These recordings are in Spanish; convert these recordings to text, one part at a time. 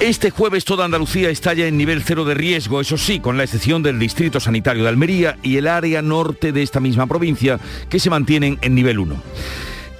Este jueves toda Andalucía está ya en nivel cero de riesgo, eso sí, con la excepción del Distrito Sanitario de Almería y el área norte de esta misma provincia, que se mantienen en nivel 1.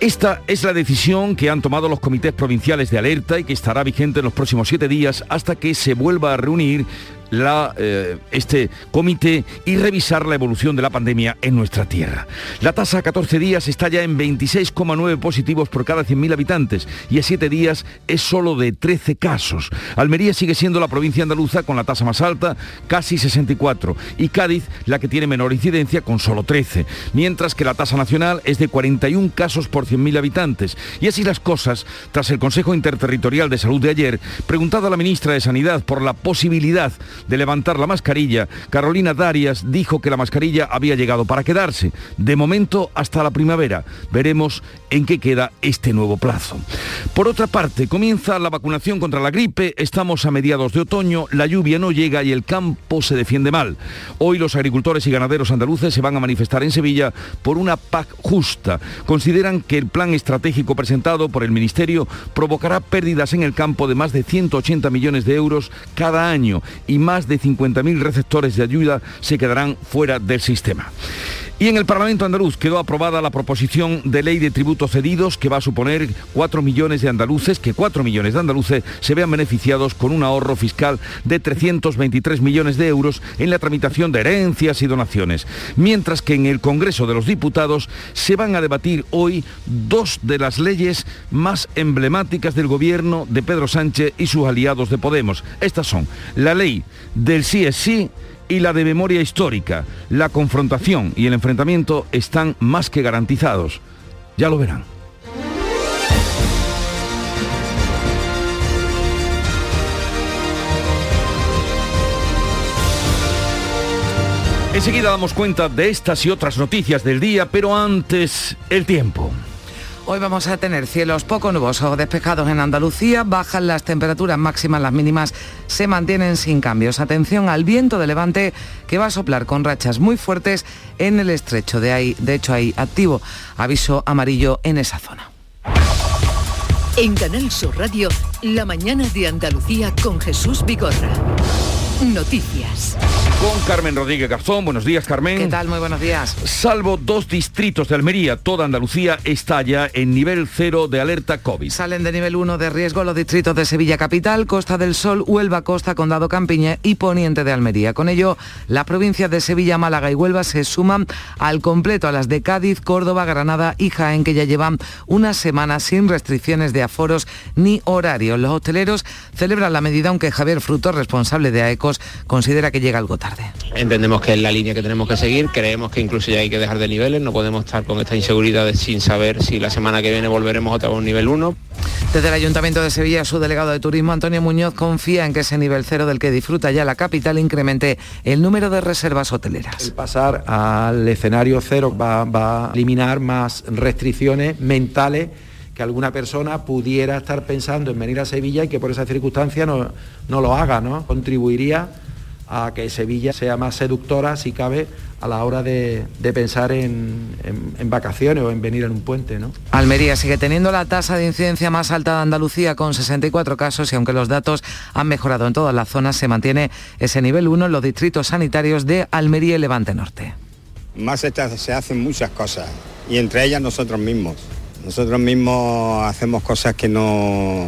Esta es la decisión que han tomado los comités provinciales de alerta y que estará vigente en los próximos siete días hasta que se vuelva a reunir eh, este comité y revisar la evolución de la pandemia en nuestra tierra. La tasa a 14 días está ya en 26,9 positivos por cada 100.000 habitantes y a 7 días es solo de 13 casos. Almería sigue siendo la provincia andaluza con la tasa más alta, casi 64, y Cádiz la que tiene menor incidencia con solo 13, mientras que la tasa nacional es de 41 casos por 100.000 habitantes. Y así las cosas, tras el Consejo Interterritorial de Salud de ayer, preguntada a la ministra de Sanidad por la posibilidad de levantar la mascarilla, Carolina Darias dijo que la mascarilla había llegado para quedarse, de momento hasta la primavera. Veremos en qué queda este nuevo plazo. Por otra parte, comienza la vacunación contra la gripe, estamos a mediados de otoño, la lluvia no llega y el campo se defiende mal. Hoy los agricultores y ganaderos andaluces se van a manifestar en Sevilla por una PAC justa. Consideran que el plan estratégico presentado por el Ministerio provocará pérdidas en el campo de más de 180 millones de euros cada año y más más de 50.000 receptores de ayuda se quedarán fuera del sistema. Y en el Parlamento andaluz quedó aprobada la proposición de ley de tributos cedidos que va a suponer 4 millones de andaluces, que 4 millones de andaluces se vean beneficiados con un ahorro fiscal de 323 millones de euros en la tramitación de herencias y donaciones. Mientras que en el Congreso de los Diputados se van a debatir hoy dos de las leyes más emblemáticas del gobierno de Pedro Sánchez y sus aliados de Podemos. Estas son la ley del sí es sí y la de memoria histórica. La confrontación y el enfrentamiento están más que garantizados. Ya lo verán. Enseguida damos cuenta de estas y otras noticias del día, pero antes el tiempo. Hoy vamos a tener cielos poco nubosos despejados en Andalucía, bajan las temperaturas máximas, las mínimas se mantienen sin cambios. Atención al viento de levante que va a soplar con rachas muy fuertes en el estrecho. De, ahí, de hecho hay activo aviso amarillo en esa zona. En Canal Sur Radio, la mañana de Andalucía con Jesús Vigorra. Noticias. Con Carmen Rodríguez Garzón. Buenos días, Carmen. ¿Qué tal? Muy buenos días. Salvo dos distritos de Almería, toda Andalucía está ya en nivel cero de alerta COVID. Salen de nivel 1 de riesgo los distritos de Sevilla Capital, Costa del Sol, Huelva, Costa, Condado Campiña y Poniente de Almería. Con ello, las provincias de Sevilla, Málaga y Huelva se suman al completo a las de Cádiz, Córdoba, Granada y Jaén, que ya llevan una semana sin restricciones de aforos ni horarios. Los hosteleros celebran la medida, aunque Javier Fruto, responsable de AECO, considera que llega algo tarde. Entendemos que es la línea que tenemos que seguir, creemos que incluso ya hay que dejar de niveles, no podemos estar con esta inseguridad de sin saber si la semana que viene volveremos otra vez a un nivel 1. Desde el Ayuntamiento de Sevilla, su delegado de Turismo, Antonio Muñoz, confía en que ese nivel cero del que disfruta ya la capital incremente el número de reservas hoteleras. El pasar al escenario cero va, va a eliminar más restricciones mentales que alguna persona pudiera estar pensando en venir a Sevilla y que por esa circunstancia no, no lo haga, ¿no? Contribuiría a que Sevilla sea más seductora, si cabe, a la hora de, pensar en, vacaciones o en venir en un puente. ¿no? Almería sigue teniendo la tasa de incidencia más alta de Andalucía con 64 casos y aunque los datos han mejorado en todas las zonas, se mantiene ese nivel 1 en los distritos sanitarios de Almería y Levante Norte. Más se hacen muchas cosas y entre ellas nosotros mismos. Nosotros mismos hacemos cosas que no,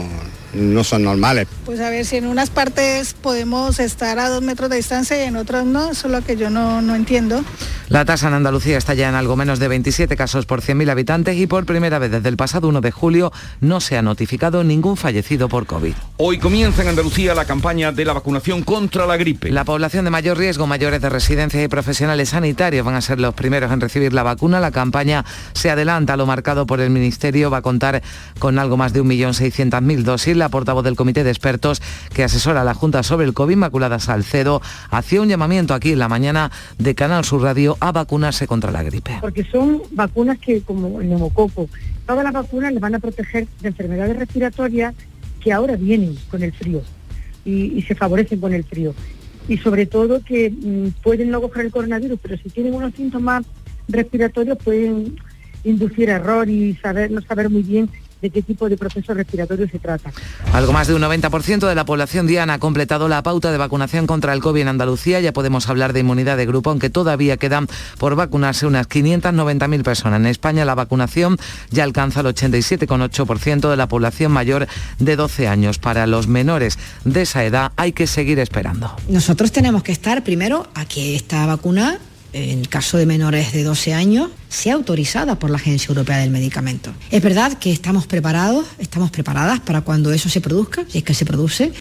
no son normales. Pues a ver si en unas partes podemos estar a dos metros de distancia y en otras no, eso es lo que yo no, no entiendo. La tasa en Andalucía está ya en algo menos de 27 casos por 100.000 habitantes y por primera vez desde el pasado 1 de julio no se ha notificado ningún fallecido por COVID. Hoy comienza en Andalucía la campaña de la vacunación contra la gripe. La población de mayor riesgo, mayores de residencia y profesionales sanitarios van a ser los primeros en recibir la vacuna. La campaña se adelanta a lo marcado por el Ministerio, va a contar con algo más de 1.600.000 dosis la portavoz del Comité de Expertos que asesora a la Junta sobre el COVID, Inmaculada Salcedo, hacía un llamamiento aquí en la mañana de Canal Sur Radio a vacunarse contra la gripe. Porque son vacunas que, como el neumococo, todas las vacunas les van a proteger de enfermedades respiratorias que ahora vienen con el frío y, se favorecen con el frío. Y sobre todo que mm, pueden no coger el coronavirus, pero si tienen unos síntomas respiratorios pueden inducir error y saber no saber muy bien de qué tipo de proceso respiratorio se trata. Algo más de un 90% de la población diana ha completado la pauta de vacunación contra el COVID en Andalucía. Ya podemos hablar de inmunidad de grupo, aunque todavía quedan por vacunarse unas 590.000 personas. En España la vacunación ya alcanza el 87,8% de la población mayor de 12 años. Para los menores de esa edad hay que seguir esperando. Nosotros tenemos que estar primero a que esta vacuna en caso de menores de 12 años, sea autorizada por la Agencia Europea del Medicamento. Es verdad que estamos preparados, estamos preparadas para cuando eso se produzca, si es que se produce,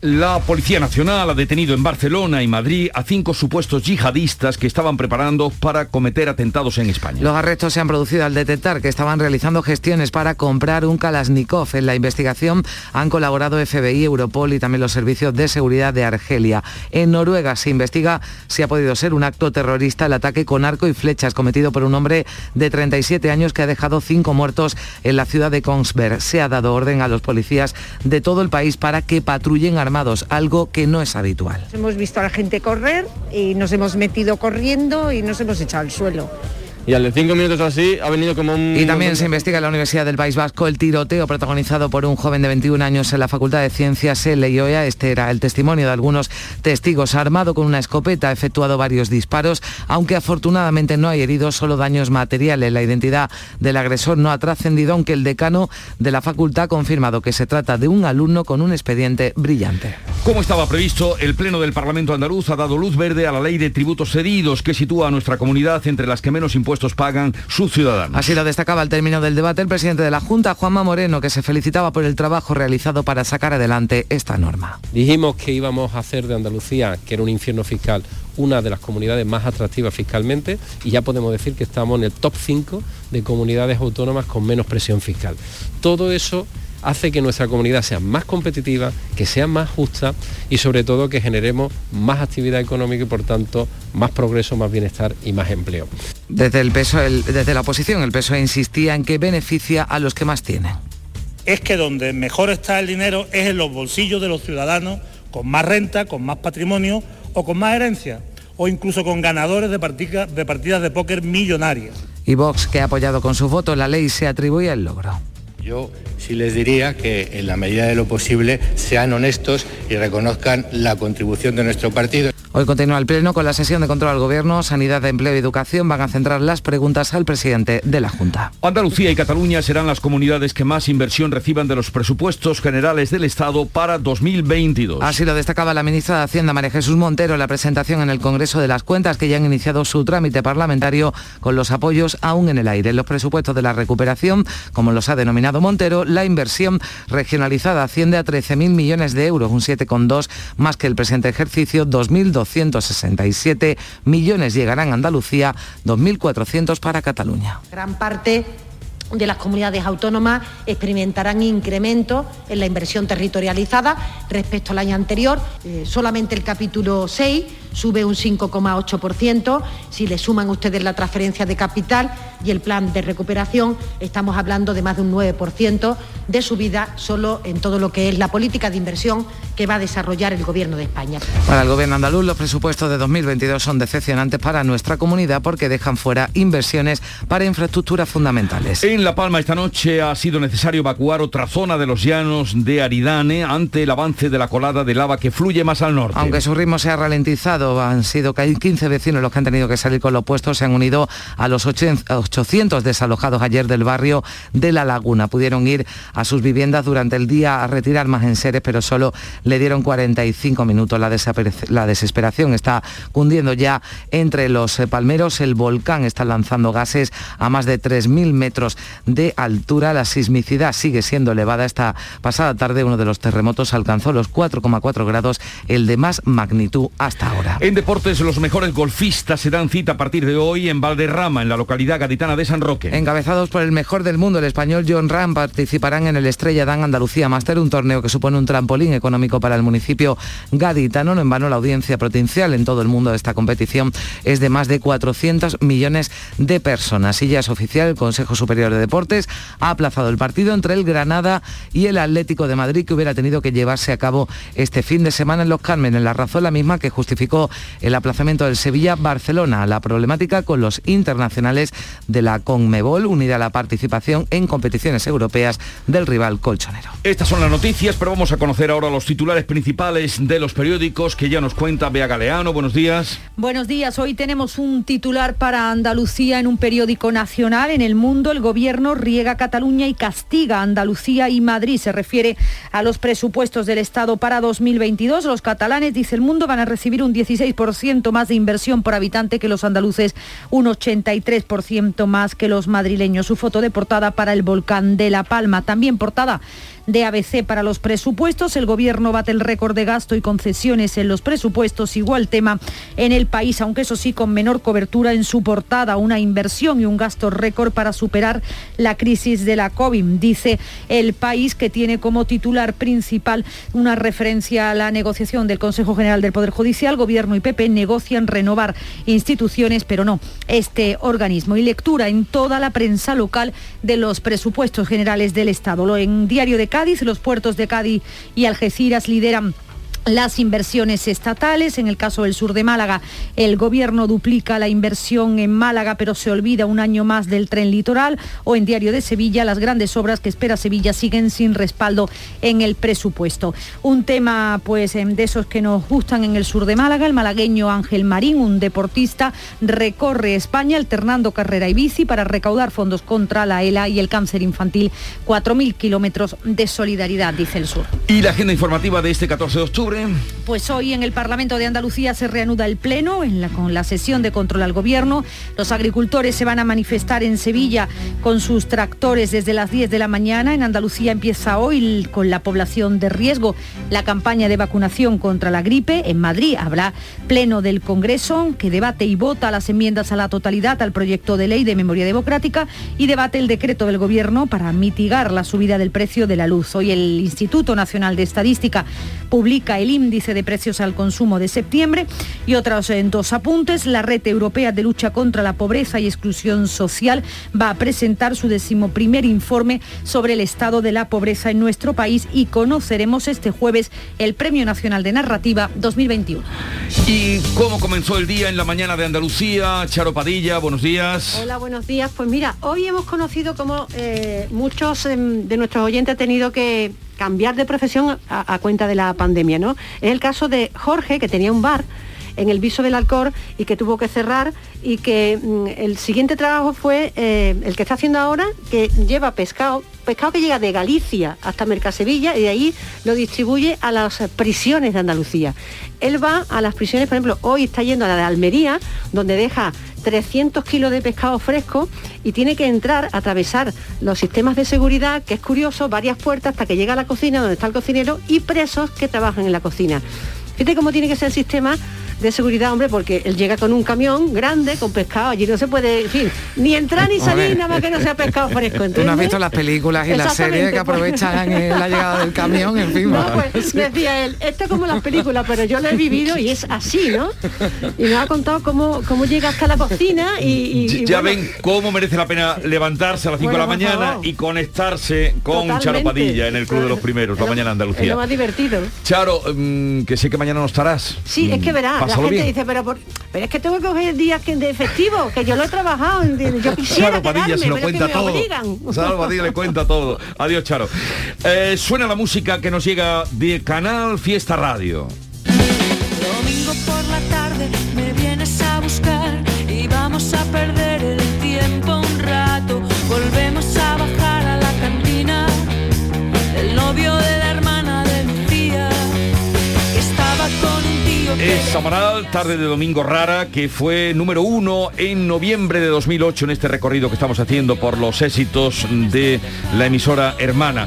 la Policía Nacional ha detenido en Barcelona y Madrid a cinco supuestos yihadistas que estaban preparando para cometer atentados en España. Los arrestos se han producido al detectar que estaban realizando gestiones para comprar un Kalashnikov. En la investigación han colaborado FBI, Europol y también los servicios de seguridad de Argelia. En Noruega se investiga si ha podido ser un acto terrorista el ataque con arco y flechas cometido por un hombre de 37 años que ha dejado cinco muertos en la ciudad de Kongsberg. Se ha dado orden a los policías de todo el país para que patrullen a algo que no es habitual. Hemos visto a la gente correr y nos hemos metido corriendo y nos hemos echado al suelo y al de cinco minutos así ha venido como un... Y también se investiga en la Universidad del País Vasco el tiroteo protagonizado por un joven de 21 años en la Facultad de Ciencias en Leioa. Este era el testimonio de algunos testigos. Armado con una escopeta ha efectuado varios disparos, aunque afortunadamente no hay heridos, solo daños materiales. La identidad del agresor no ha trascendido, aunque el decano de la facultad ha confirmado que se trata de un alumno con un expediente brillante. Como estaba previsto, el Pleno del Parlamento andaluz ha dado luz verde a la ley de tributos cedidos que sitúa a nuestra comunidad entre las que menos impuestos pagan sus ciudadanos. Así lo destacaba al término del debate el presidente de la Junta, Juanma Moreno, que se felicitaba por el trabajo realizado para sacar adelante esta norma. Dijimos que íbamos a hacer de Andalucía, que era un infierno fiscal, una de las comunidades más atractivas fiscalmente y ya podemos decir que estamos en el top 5 de comunidades autónomas con menos presión fiscal. Todo eso hace que nuestra comunidad sea más competitiva, que sea más justa y sobre todo que generemos más actividad económica y por tanto más progreso, más bienestar y más empleo. Desde, el peso, desde la oposición el PSOE insistía en que beneficia a los que más tienen. Es que donde mejor está el dinero es en los bolsillos de los ciudadanos con más renta, con más patrimonio o con más herencia o incluso con ganadores de, de partidas de póker millonarias. Y Vox, que ha apoyado con su voto la ley, se atribuye el logro. Yo sí les diría que en la medida de lo posible sean honestos y reconozcan la contribución de nuestro partido. Hoy continúa el Pleno con la sesión de control al Gobierno, Sanidad, Empleo y Educación. Van a centrar las preguntas al presidente de la Junta. Andalucía y Cataluña serán las comunidades que más inversión reciban de los presupuestos generales del Estado para 2022. Así lo destacaba la ministra de Hacienda, María Jesús Montero, en la presentación en el Congreso de las Cuentas, que ya han iniciado su trámite parlamentario con los apoyos aún en el aire. En los presupuestos de la recuperación, como los ha denominado Montero, la inversión regionalizada asciende a 13.000 millones de euros, un 7,2 más que el presente ejercicio 2012 267 millones llegarán a Andalucía, 2.400 para Cataluña. Gran parte de las comunidades autónomas experimentarán incrementos en la inversión territorializada respecto al año anterior. Eh, solamente el capítulo 6 sube un 5,8%. Si le suman ustedes la transferencia de capital y el plan de recuperación, estamos hablando de más de un 9% de subida solo en todo lo que es la política de inversión que va a desarrollar el Gobierno de España. Para el Gobierno andaluz, los presupuestos de 2022 son decepcionantes para nuestra comunidad porque dejan fuera inversiones para infraestructuras fundamentales. En La Palma esta noche ha sido necesario evacuar otra zona de los llanos de Aridane ante el avance de la colada de lava que fluye más al norte. Aunque su ritmo se ha ralentizado, han sido 15 vecinos los que han tenido que salir con los puestos, se han unido a los 800 desalojados ayer del barrio de La Laguna. Pudieron ir a sus viviendas durante el día a retirar más enseres, pero solo le dieron 45 minutos. La, la desesperación está cundiendo ya entre los eh, palmeros. El volcán está lanzando gases a más de 3.000 metros de altura. La sismicidad sigue siendo elevada. Esta pasada tarde uno de los terremotos alcanzó los 4,4 grados, el de más magnitud hasta ahora. En deportes, los mejores golfistas se dan cita a partir de hoy en Valderrama, en la localidad gaditana de San Roque. Encabezados por el mejor del mundo, el español John Ram, participarán en el Estrella Dan Andalucía Master, un torneo que supone un trampolín económico para el municipio gaditano. No en vano la audiencia potencial en todo el mundo de esta competición es de más de 400 millones de personas. Y ya es oficial, el Consejo Superior de Deportes ha aplazado el partido entre el Granada y el Atlético de Madrid que hubiera tenido que llevarse a cabo este fin de semana en Los Carmen. En la razón la misma que justificó el aplazamiento del Sevilla-Barcelona, la problemática con los internacionales de la Conmebol, unida a la participación en competiciones europeas del rival colchonero. Estas son las noticias, pero vamos a conocer ahora los titulares principales de los periódicos que ya nos cuenta Bea Galeano. Buenos días. Buenos días. Hoy tenemos un titular para Andalucía en un periódico nacional. En el mundo, el gobierno riega Cataluña y castiga a Andalucía y Madrid. Se refiere a los presupuestos del Estado para 2022. Los catalanes, dice el mundo, van a recibir un 16% más de inversión por habitante que los andaluces, un 83% más que los madrileños. Su foto de portada para el volcán de La Palma. También portada de ABC para los presupuestos. El gobierno bate el récord de gasto y concesiones en los presupuestos. Igual tema en el país, aunque eso sí con menor cobertura en su portada. Una inversión y un gasto récord para superar la crisis de la COVID. Dice el país que tiene como titular principal una referencia a la negociación del Consejo General del Poder Judicial. Gobierno y PP negocian renovar instituciones, pero no este organismo. Y lectura en toda la prensa local de los presupuestos generales del Estado. En Diario de Cádiz, los puertos de Cádiz y Algeciras lideran las inversiones estatales. En el caso del sur de Málaga, el gobierno duplica la inversión en Málaga, pero se olvida un año más del tren litoral. O en Diario de Sevilla, las grandes obras que espera Sevilla siguen sin respaldo en el presupuesto. Un tema, pues, em, de esos que nos gustan en el sur de Málaga, el malagueño Ángel Marín, un deportista, recorre España alternando carrera y bici para recaudar fondos contra la ELA y el cáncer infantil. 4.000 kilómetros de solidaridad, dice el sur. Y la agenda informativa de este 14 de octubre. Pues hoy en el Parlamento de Andalucía se reanuda el Pleno en la, con la sesión de control al Gobierno. Los agricultores se van a manifestar en Sevilla con sus tractores desde las 10 de la mañana. En Andalucía empieza hoy con la población de riesgo la campaña de vacunación contra la gripe. En Madrid habrá Pleno del Congreso que debate y vota las enmiendas a la totalidad al proyecto de ley de memoria democrática y debate el decreto del Gobierno para mitigar la subida del precio de la luz. Hoy el Instituto Nacional de Estadística publica el índice de precios al consumo de septiembre y otros en dos apuntes. La Red Europea de Lucha contra la Pobreza y Exclusión Social va a presentar su decimoprimer informe sobre el estado de la pobreza en nuestro país y conoceremos este jueves el Premio Nacional de Narrativa 2021. ¿Y cómo comenzó el día en la mañana de Andalucía? Charo Padilla, buenos días. Hola, buenos días. Pues mira, hoy hemos conocido como eh, muchos eh, de nuestros oyentes han tenido que cambiar de profesión a, cuenta de la pandemia, ¿no? Es el caso de Jorge, que tenía un bar en el viso del Alcor y que tuvo que cerrar y que mm, el siguiente trabajo fue eh, el que está haciendo ahora, que lleva pescado, pescado que llega de Galicia hasta Mercasevilla y de ahí lo distribuye a las prisiones de Andalucía. Él va a las prisiones, por ejemplo, hoy está yendo a la de Almería, donde deja 300 kilos de pescado fresco y tiene que entrar, atravesar los sistemas de seguridad, que es curioso, varias puertas hasta que llega a la cocina donde está el cocinero y presos que trabajan en la cocina. Fíjate cómo tiene que ser el sistema de seguridad, hombre, porque él llega con un camión grande, con pescado, allí no se puede, en fin, ni entrar ni salir, nada más que no sea pescado fresco. ¿entiendes? Tú no has visto las películas y las series que aprovechan la llegada del camión, en fin. No, pues decía él, esto es como las películas, pero yo lo he vivido y es así, ¿no? Y me ha contado cómo, cómo llega hasta la cocina y... y ya bueno, ven cómo merece la pena levantarse a las 5 Bueno, de la mañana favor. y conectarse con Totalmente. Charo Padilla en el Club de los Primeros, la mañana es Andalucía. lo más divertido. Charo, mm, que sé que mañana no estarás. Sí, es que verá, la gente bien. dice, pero, por- pero es que tengo que coger días que de festivo, que yo lo he trabajado, yo quisiera Charo Padilla quedarme, se lo cuenta me todo. Charo Padilla le cuenta todo. Adiós, Charo. Eh, suena la música que nos llega de Canal Fiesta Radio. Domingo por la tarde me vienes a buscar y vamos a perder el Es Amaral, tarde de domingo rara, que fue número uno en noviembre de 2008 en este recorrido que estamos haciendo por los éxitos de la emisora hermana.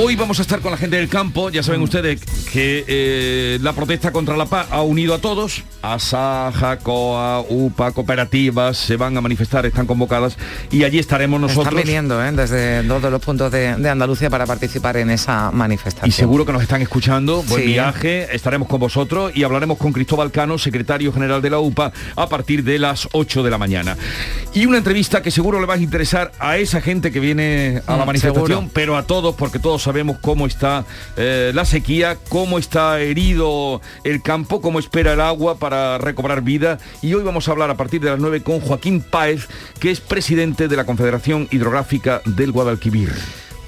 Hoy vamos a estar con la gente del campo, ya saben ustedes que eh, la protesta contra la paz ha unido a todos, ASA, COA, UPA, cooperativas, se van a manifestar, están convocadas y allí estaremos nosotros. Están viniendo ¿eh? desde todos los puntos de, de Andalucía para participar en esa manifestación. Y seguro que nos están escuchando, buen Sí. viaje, estaremos con vosotros y hablaremos con Cristóbal Cano, secretario general de la UPA, a partir de las 8 de la mañana. Y una entrevista que seguro le va a interesar a esa gente que viene a la Mm, manifestación, seguro. pero a todos, porque todos sabemos cómo está eh, la sequía, cómo está herido el campo, cómo espera el agua para recobrar vida. Y hoy vamos a hablar a partir de las 9 con Joaquín Páez, que es presidente de la Confederación Hidrográfica del Guadalquivir.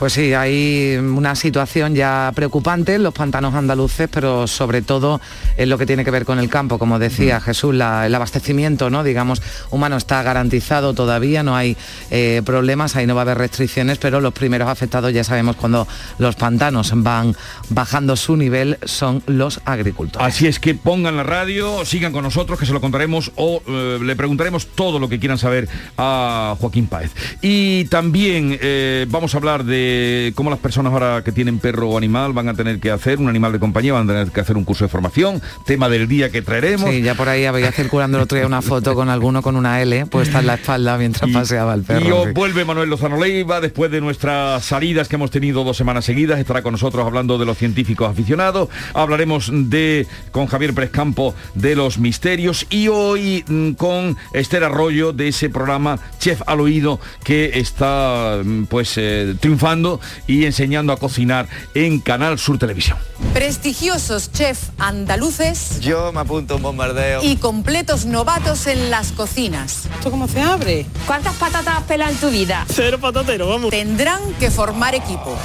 Pues sí, hay una situación ya preocupante en los pantanos andaluces, pero sobre todo en lo que tiene que ver con el campo. Como decía Jesús, la- el abastecimiento, ¿no? digamos, humano está garantizado todavía, no hay eh, problemas, ahí no va a haber restricciones, pero los primeros afectados ya sabemos cuando los pantanos van bajando su nivel son los agricultores. Así es que pongan la radio, sigan con nosotros, que se lo contaremos o eh, le preguntaremos todo lo que quieran saber a Joaquín Páez. Y también eh, vamos a hablar de cómo las personas ahora que tienen perro o animal van a tener que hacer, un animal de compañía, van a tener que hacer un curso de formación, tema del día que traeremos. Sí, ya por ahí había circulando el otro día una foto con alguno con una L puesta en la espalda mientras paseaba el perro. Y os vuelve Manuel Lozano Leiva después de nuestras salidas que hemos tenido dos semanas seguidas. Estará con nosotros hablando de los científicos aficionados. Hablaremos de con Javier Pérez Campo de los misterios y hoy mm, con Esther Arroyo de ese programa Chef al oído que está mm, pues eh, triunfando y enseñando a cocinar en Canal Sur Televisión. Prestigiosos chefs andaluces Yo me apunto a un bombardeo. y completos novatos en las cocinas. ¿Esto cómo se abre? ¿Cuántas patatas pela en tu vida? Cero patatero, vamos. Tendrán que formar equipo.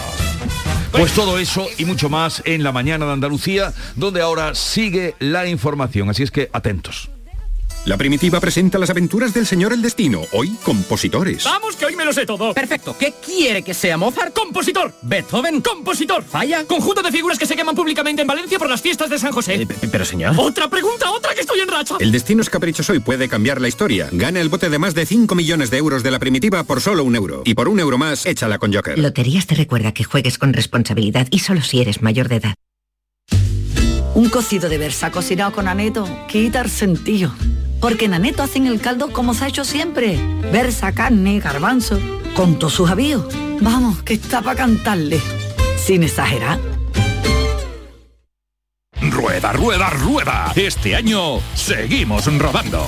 Pues todo eso y mucho más en la mañana de Andalucía, donde ahora sigue la información. Así es que atentos. La primitiva presenta las aventuras del señor El Destino, hoy compositores. Vamos, que hoy me lo sé todo. Perfecto. ¿Qué quiere que sea Mozart? Compositor. Beethoven. Compositor. Falla. Conjunto de figuras que se queman públicamente en Valencia por las fiestas de San José. pero señor. Otra pregunta, otra que estoy en racha. El destino es caprichoso y puede cambiar la historia. Gana el bote de más de 5 millones de euros de la primitiva por solo un euro. Y por un euro más, échala con Joker. Loterías te recuerda que juegues con responsabilidad y solo si eres mayor de edad. Un cocido de versa cocinado con aneto quita el sentido. Porque en aneto hacen el caldo como se ha hecho siempre. Versa, carne, garbanzo, con todos sus avíos. Vamos, que está para cantarle. Sin exagerar. Rueda, rueda, rueda. Este año seguimos rodando.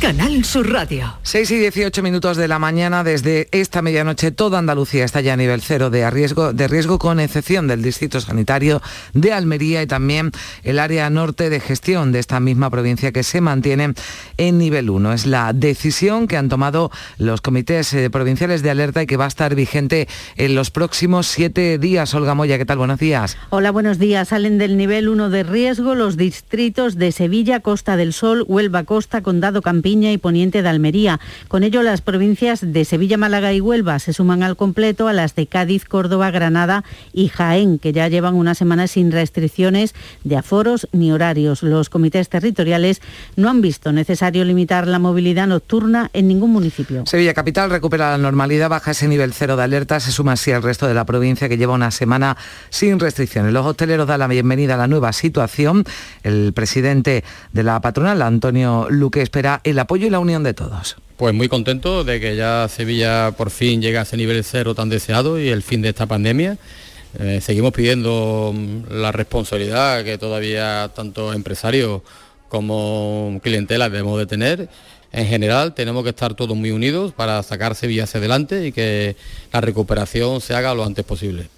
Canal Sur Radio. 6 y 18 minutos de la mañana, desde esta medianoche toda Andalucía está ya a nivel cero de riesgo, de riesgo con excepción del Distrito Sanitario de Almería y también el área norte de gestión de esta misma provincia que se mantiene en nivel 1. Es la decisión que han tomado los comités eh, provinciales de alerta y que va a estar vigente en los próximos siete días. Olga Moya, ¿qué tal? Buenos días. Hola, buenos días. Salen del nivel 1 de riesgo los distritos de Sevilla, Costa del Sol, Huelva Costa, Condado Campiña y Poniente de Almería. Con ello, las provincias de Sevilla, Málaga y Huelva se suman al completo a las de Cádiz, Córdoba, Granada y Jaén, que ya llevan una semana sin restricciones de aforos ni horarios. Los comités territoriales no han visto necesario limitar la movilidad nocturna en ningún municipio. Sevilla Capital recupera la normalidad, baja ese nivel cero de alerta, se suma así al resto de la provincia que lleva una semana sin restricciones. Los hosteleros dan la bienvenida a la nueva situación. El presidente de la patronal, Antonio Luque, espera el apoyo y la unión de todos. Pues muy contento de que ya Sevilla por fin llega a ese nivel cero tan deseado y el fin de esta pandemia. Eh, seguimos pidiendo mm, la responsabilidad que todavía tanto empresarios como clientela debemos de tener. En general tenemos que estar todos muy unidos para sacar Sevilla hacia adelante y que la recuperación se haga lo antes posible.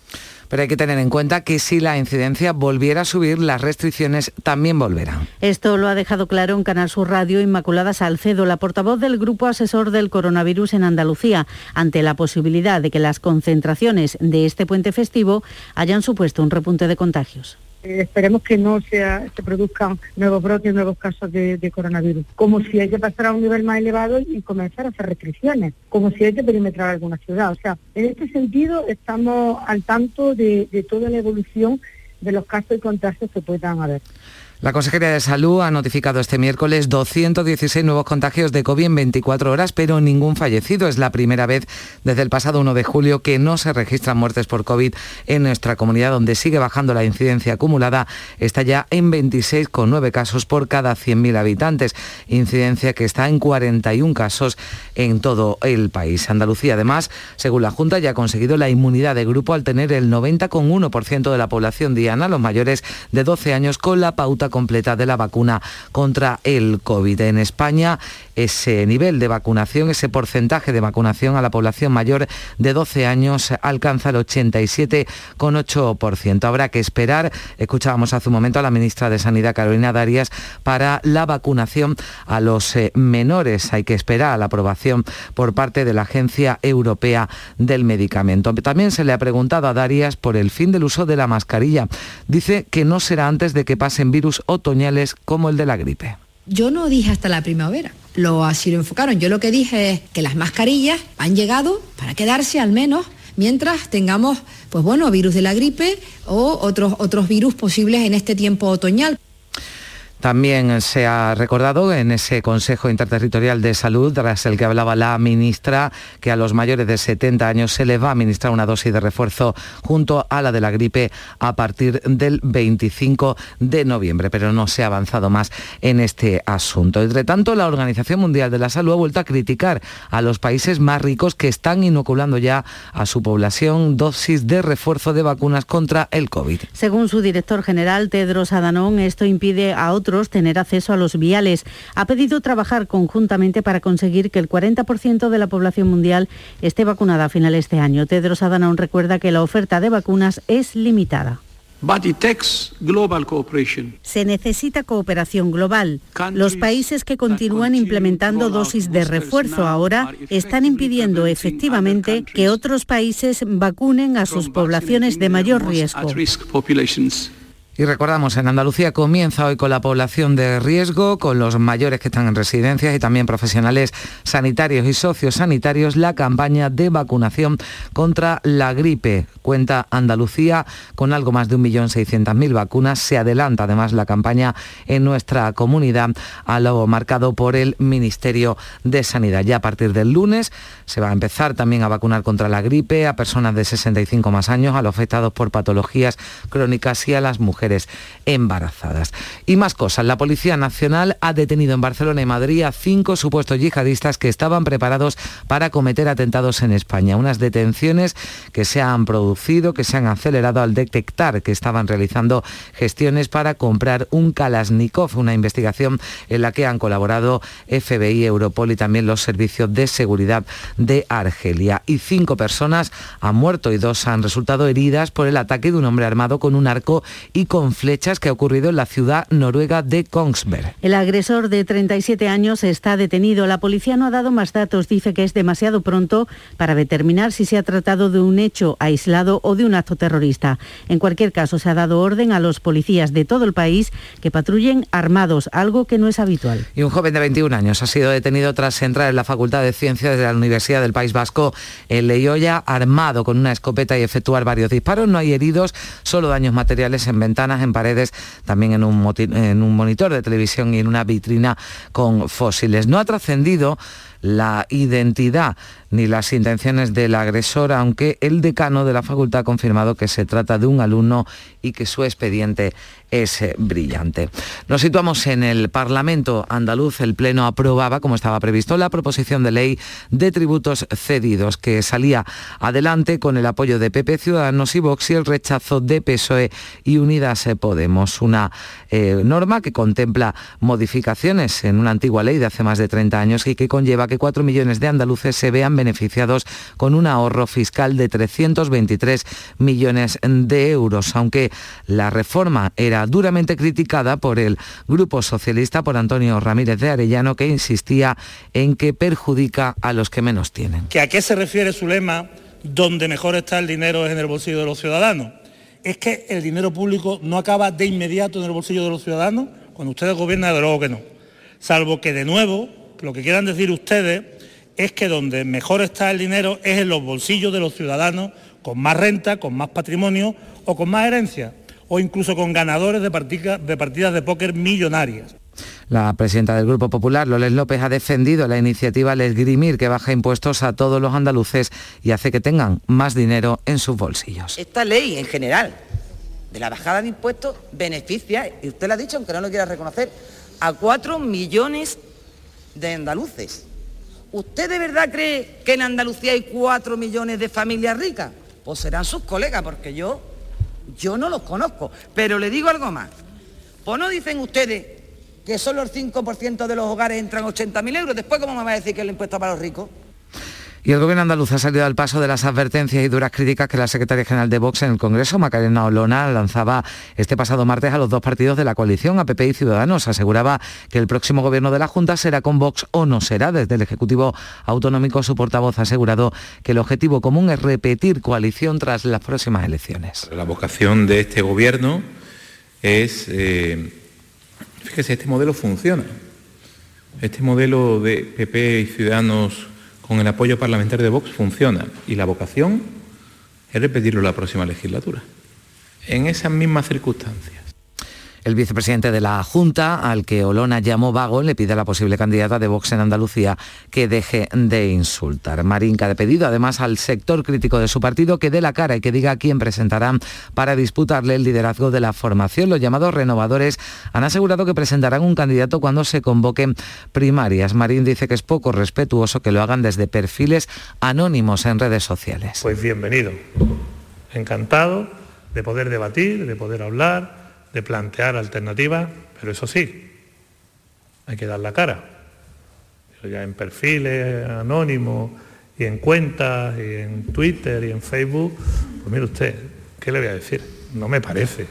Pero hay que tener en cuenta que si la incidencia volviera a subir, las restricciones también volverán. Esto lo ha dejado claro en Canal Sur Radio Inmaculada Salcedo, la portavoz del Grupo Asesor del Coronavirus en Andalucía, ante la posibilidad de que las concentraciones de este puente festivo hayan supuesto un repunte de contagios. Eh, esperemos que no sea, se produzcan nuevos brotes, nuevos casos de, coronavirus. Como si hay que pasar a un nivel más elevado y comenzar a hacer restricciones, como si hay que perimetrar alguna ciudad. O sea, en este sentido estamos al tanto de, de toda la evolución de los casos y contagios que puedan haber. La Consejería de Salud ha notificado este miércoles 216 nuevos contagios de COVID en 24 horas, pero ningún fallecido. Es la primera vez desde el pasado 1 de julio que no se registran muertes por COVID en nuestra comunidad, donde sigue bajando la incidencia acumulada. Está ya en 26,9 casos por cada 100.000 habitantes, incidencia que está en 41 casos en todo el país. Andalucía, además, según la Junta, ya ha conseguido la inmunidad de grupo al tener el 90,1% de la población diana, los mayores de 12 años, con la pauta completa de la vacuna contra el COVID. En España, ese nivel de vacunación, ese porcentaje de vacunación a la población mayor de 12 años alcanza el 87,8%. Habrá que esperar, escuchábamos hace un momento a la ministra de Sanidad, Carolina Darias, para la vacunación a los eh, menores. Hay que esperar a la aprobación por parte de la Agencia Europea del Medicamento. También se le ha preguntado a Darias por el fin del uso de la mascarilla. Dice que no será antes de que pasen virus otoñales como el de la gripe. Yo no dije hasta la primavera, lo así lo enfocaron. Yo lo que dije es que las mascarillas han llegado para quedarse al menos mientras tengamos, pues bueno, virus de la gripe o otros, otros virus posibles en este tiempo otoñal. También se ha recordado en ese Consejo Interterritorial de Salud, tras el que hablaba la ministra, que a los mayores de 70 años se les va a administrar una dosis de refuerzo junto a la de la gripe a partir del 25 de noviembre, pero no se ha avanzado más en este asunto. Entre tanto, la Organización Mundial de la Salud ha vuelto a criticar a los países más ricos que están inoculando ya a su población dosis de refuerzo de vacunas contra el COVID. Según su director general, Tedros Adhanom, esto impide a otros tener acceso a los viales. Ha pedido trabajar conjuntamente para conseguir que el 40% de la población mundial esté vacunada a finales de año. Tedros Adhanom recuerda que la oferta de vacunas es limitada. Se necesita cooperación global. Los países que continúan implementando dosis de refuerzo ahora están impidiendo efectivamente que otros países vacunen a sus poblaciones de mayor riesgo. Y recordamos, en Andalucía comienza hoy con la población de riesgo, con los mayores que están en residencias y también profesionales sanitarios y sociosanitarios, la campaña de vacunación contra la gripe. Cuenta Andalucía con algo más de 1.600.000 vacunas. Se adelanta además la campaña en nuestra comunidad a lo marcado por el Ministerio de Sanidad. Ya a partir del lunes se va a empezar también a vacunar contra la gripe a personas de 65 más años, a los afectados por patologías crónicas y a las mujeres embarazadas. Y más cosas, la Policía Nacional ha detenido en Barcelona y Madrid a cinco supuestos yihadistas que estaban preparados para cometer atentados en España. Unas detenciones que se han producido, que se han acelerado al detectar que estaban realizando gestiones para comprar un Kalashnikov, una investigación en la que han colaborado FBI, Europol y también los servicios de seguridad de Argelia. Y cinco personas han muerto y dos han resultado heridas por el ataque de un hombre armado con un arco y con con flechas que ha ocurrido en la ciudad noruega de Kongsberg. El agresor de 37 años está detenido. La policía no ha dado más datos. Dice que es demasiado pronto para determinar si se ha tratado de un hecho aislado o de un acto terrorista. En cualquier caso, se ha dado orden a los policías de todo el país que patrullen armados, algo que no es habitual. Y un joven de 21 años ha sido detenido tras entrar en la Facultad de Ciencias de la Universidad del País Vasco en Leioya, armado con una escopeta y efectuar varios disparos. No hay heridos, solo daños materiales en en paredes, también en un, en un monitor de televisión y en una vitrina con fósiles. No ha trascendido la identidad ni las intenciones del agresor, aunque el decano de la facultad ha confirmado que se trata de un alumno y que su expediente es eh, brillante. Nos situamos en el Parlamento andaluz. El Pleno aprobaba, como estaba previsto, la proposición de ley de tributos cedidos, que salía adelante con el apoyo de PP Ciudadanos y Vox y el rechazo de PSOE y Unidas Podemos. Una eh, norma que contempla modificaciones en una antigua ley de hace más de 30 años y que conlleva que 4 millones de andaluces se vean beneficiados con un ahorro fiscal de 323 millones de euros, aunque la reforma era duramente criticada por el Grupo Socialista, por Antonio Ramírez de Arellano, que insistía en que perjudica a los que menos tienen. ¿Que ¿A qué se refiere su lema? Donde mejor está el dinero es en el bolsillo de los ciudadanos. es que el dinero público no acaba de inmediato en el bolsillo de los ciudadanos. Cuando ustedes gobiernan, de luego que no. Salvo que de nuevo, lo que quieran decir ustedes es que donde mejor está el dinero es en los bolsillos de los ciudadanos con más renta, con más patrimonio o con más herencia, o incluso con ganadores de, de partidas de póker millonarias. La presidenta del Grupo Popular, Loles López, ha defendido la iniciativa al esgrimir que baja impuestos a todos los andaluces y hace que tengan más dinero en sus bolsillos. Esta ley en general de la bajada de impuestos beneficia, y usted lo ha dicho aunque no lo quiera reconocer, a cuatro millones de andaluces. ¿Usted de verdad cree que en Andalucía hay cuatro millones de familias ricas? Pues serán sus colegas, porque yo, yo no los conozco. Pero le digo algo más. Pues no dicen ustedes que solo el 5% de los hogares entran 80.000 euros. Después, ¿cómo me va a decir que el impuesto para los ricos? Y el gobierno andaluz ha salido al paso de las advertencias y duras críticas que la secretaria general de Vox en el Congreso, Macarena Olona, lanzaba este pasado martes a los dos partidos de la coalición, APP y Ciudadanos. Aseguraba que el próximo gobierno de la Junta será con Vox o no será. Desde el Ejecutivo Autonómico, su portavoz ha asegurado que el objetivo común es repetir coalición tras las próximas elecciones. La vocación de este gobierno es eh, Fíjese, este modelo funciona. Este modelo de PP y Ciudadanos con el apoyo parlamentario de Vox funciona y la vocación es repetirlo la próxima legislatura. En esas mismas circunstancias. El vicepresidente de la Junta, al que Olona llamó vago, le pide a la posible candidata de Vox en Andalucía que deje de insultar. Marín ha pedido además al sector crítico de su partido que dé la cara y que diga a quién presentarán para disputarle el liderazgo de la formación. Los llamados renovadores han asegurado que presentarán un candidato cuando se convoquen primarias. Marín dice que es poco respetuoso que lo hagan desde perfiles anónimos en redes sociales. Pues bienvenido. Encantado de poder debatir, de poder hablar de plantear alternativas, pero eso sí, hay que dar la cara. ya en perfiles anónimos y en cuentas y en Twitter y en Facebook, pues mire usted, ¿qué le voy a decir? No me parece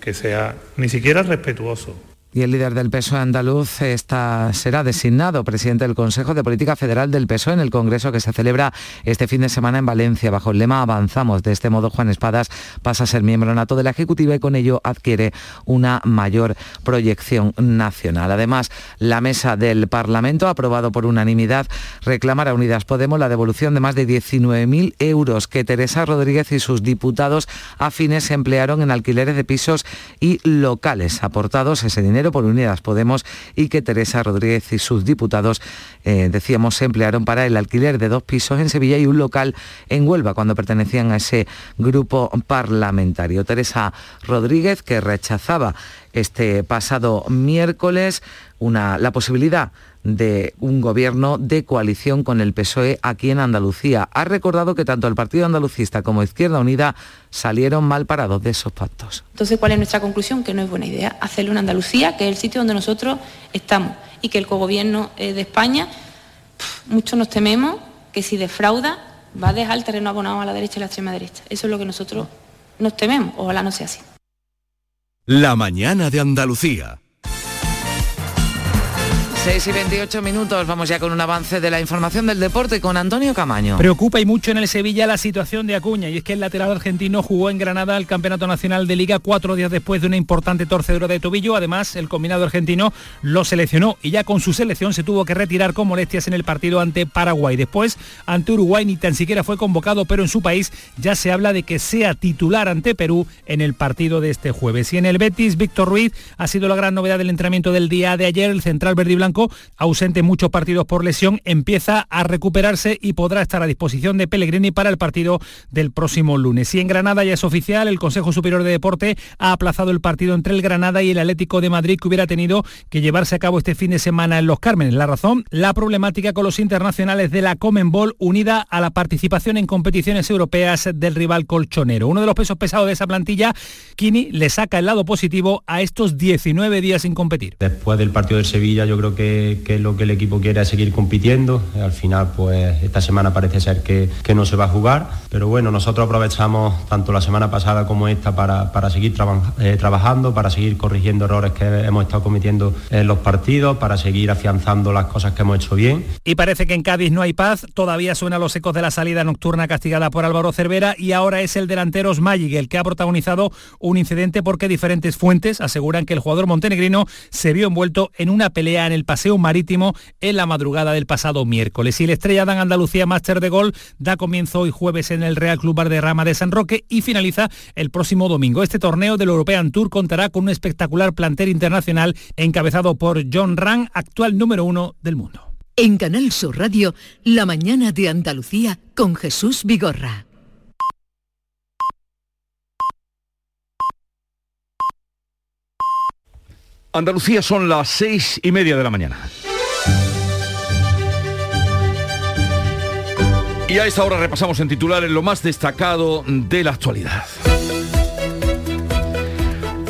que sea ni siquiera respetuoso y el líder del PSOE andaluz está, será designado presidente del Consejo de Política Federal del PSOE en el Congreso que se celebra este fin de semana en Valencia. Bajo el lema Avanzamos. De este modo, Juan Espadas pasa a ser miembro nato de la Ejecutiva y con ello adquiere una mayor proyección nacional. Además, la mesa del Parlamento aprobado por unanimidad reclamar a Unidas Podemos la devolución de más de 19.000 euros que Teresa Rodríguez y sus diputados afines emplearon en alquileres de pisos y locales. Aportados ese dinero por Unidas Podemos y que Teresa Rodríguez y sus diputados, eh, decíamos, se emplearon para el alquiler de dos pisos en Sevilla y un local en Huelva cuando pertenecían a ese grupo parlamentario. Teresa Rodríguez, que rechazaba este pasado miércoles una, la posibilidad de un gobierno de coalición con el PSOE aquí en Andalucía. Ha recordado que tanto el Partido Andalucista como Izquierda Unida salieron mal parados de esos pactos. Entonces, ¿cuál es nuestra conclusión? Que no es buena idea hacerlo en Andalucía, que es el sitio donde nosotros estamos, y que el cogobierno eh, de España, muchos nos tememos que si defrauda va a dejar el terreno abonado a la derecha y la extrema derecha. Eso es lo que nosotros nos tememos. Ojalá no sea así. La mañana de Andalucía. 6 y 28 minutos, vamos ya con un avance de la información del deporte con Antonio Camaño. Preocupa y mucho en el Sevilla la situación de Acuña y es que el lateral argentino jugó en Granada el Campeonato Nacional de Liga cuatro días después de una importante torcedura de tobillo. Además, el combinado argentino lo seleccionó y ya con su selección se tuvo que retirar con molestias en el partido ante Paraguay. Después, ante Uruguay ni tan siquiera fue convocado, pero en su país ya se habla de que sea titular ante Perú en el partido de este jueves. Y en el Betis, Víctor Ruiz ha sido la gran novedad del entrenamiento del día de ayer. El central verde y blanco ausente muchos partidos por lesión, empieza a recuperarse y podrá estar a disposición de Pellegrini para el partido del próximo lunes. Y en Granada ya es oficial, el Consejo Superior de Deporte ha aplazado el partido entre el Granada y el Atlético de Madrid que hubiera tenido que llevarse a cabo este fin de semana en Los Cármenes. La razón, la problemática con los internacionales de la Comenbol unida a la participación en competiciones europeas del rival colchonero. Uno de los pesos pesados de esa plantilla, Kini, le saca el lado positivo a estos 19 días sin competir. Después del partido de Sevilla yo creo que que, lo que el equipo quiere es seguir compitiendo. Al final, pues esta semana parece ser que, no se va a jugar, pero bueno, nosotros aprovechamos tanto la semana pasada como esta para, para seguir eh, trabajando, para seguir corrigiendo errores que hemos estado cometiendo en los partidos, para seguir afianzando las cosas que hemos hecho bien. Y parece que en Cádiz no hay paz, todavía suenan los ecos de la salida nocturna castigada por Álvaro Cervera y ahora es el delantero Smajic el que ha protagonizado un incidente porque diferentes fuentes aseguran que el jugador montenegrino se vio envuelto en una pelea en el paseo marítimo en la madrugada del pasado miércoles. Y el Estrella Dan Andalucía Máster de Gol da comienzo hoy jueves en el Real Club Valderrama de San Roque y finaliza el próximo domingo. Este torneo del European Tour contará con un espectacular plantel internacional encabezado por John Ran, actual número uno del mundo. En Canal Sur Radio, La mañana de Andalucía con Jesús Vigorra. Andalucía son las seis y media de la mañana. Y a esta hora repasamos en titulares lo más destacado de la actualidad.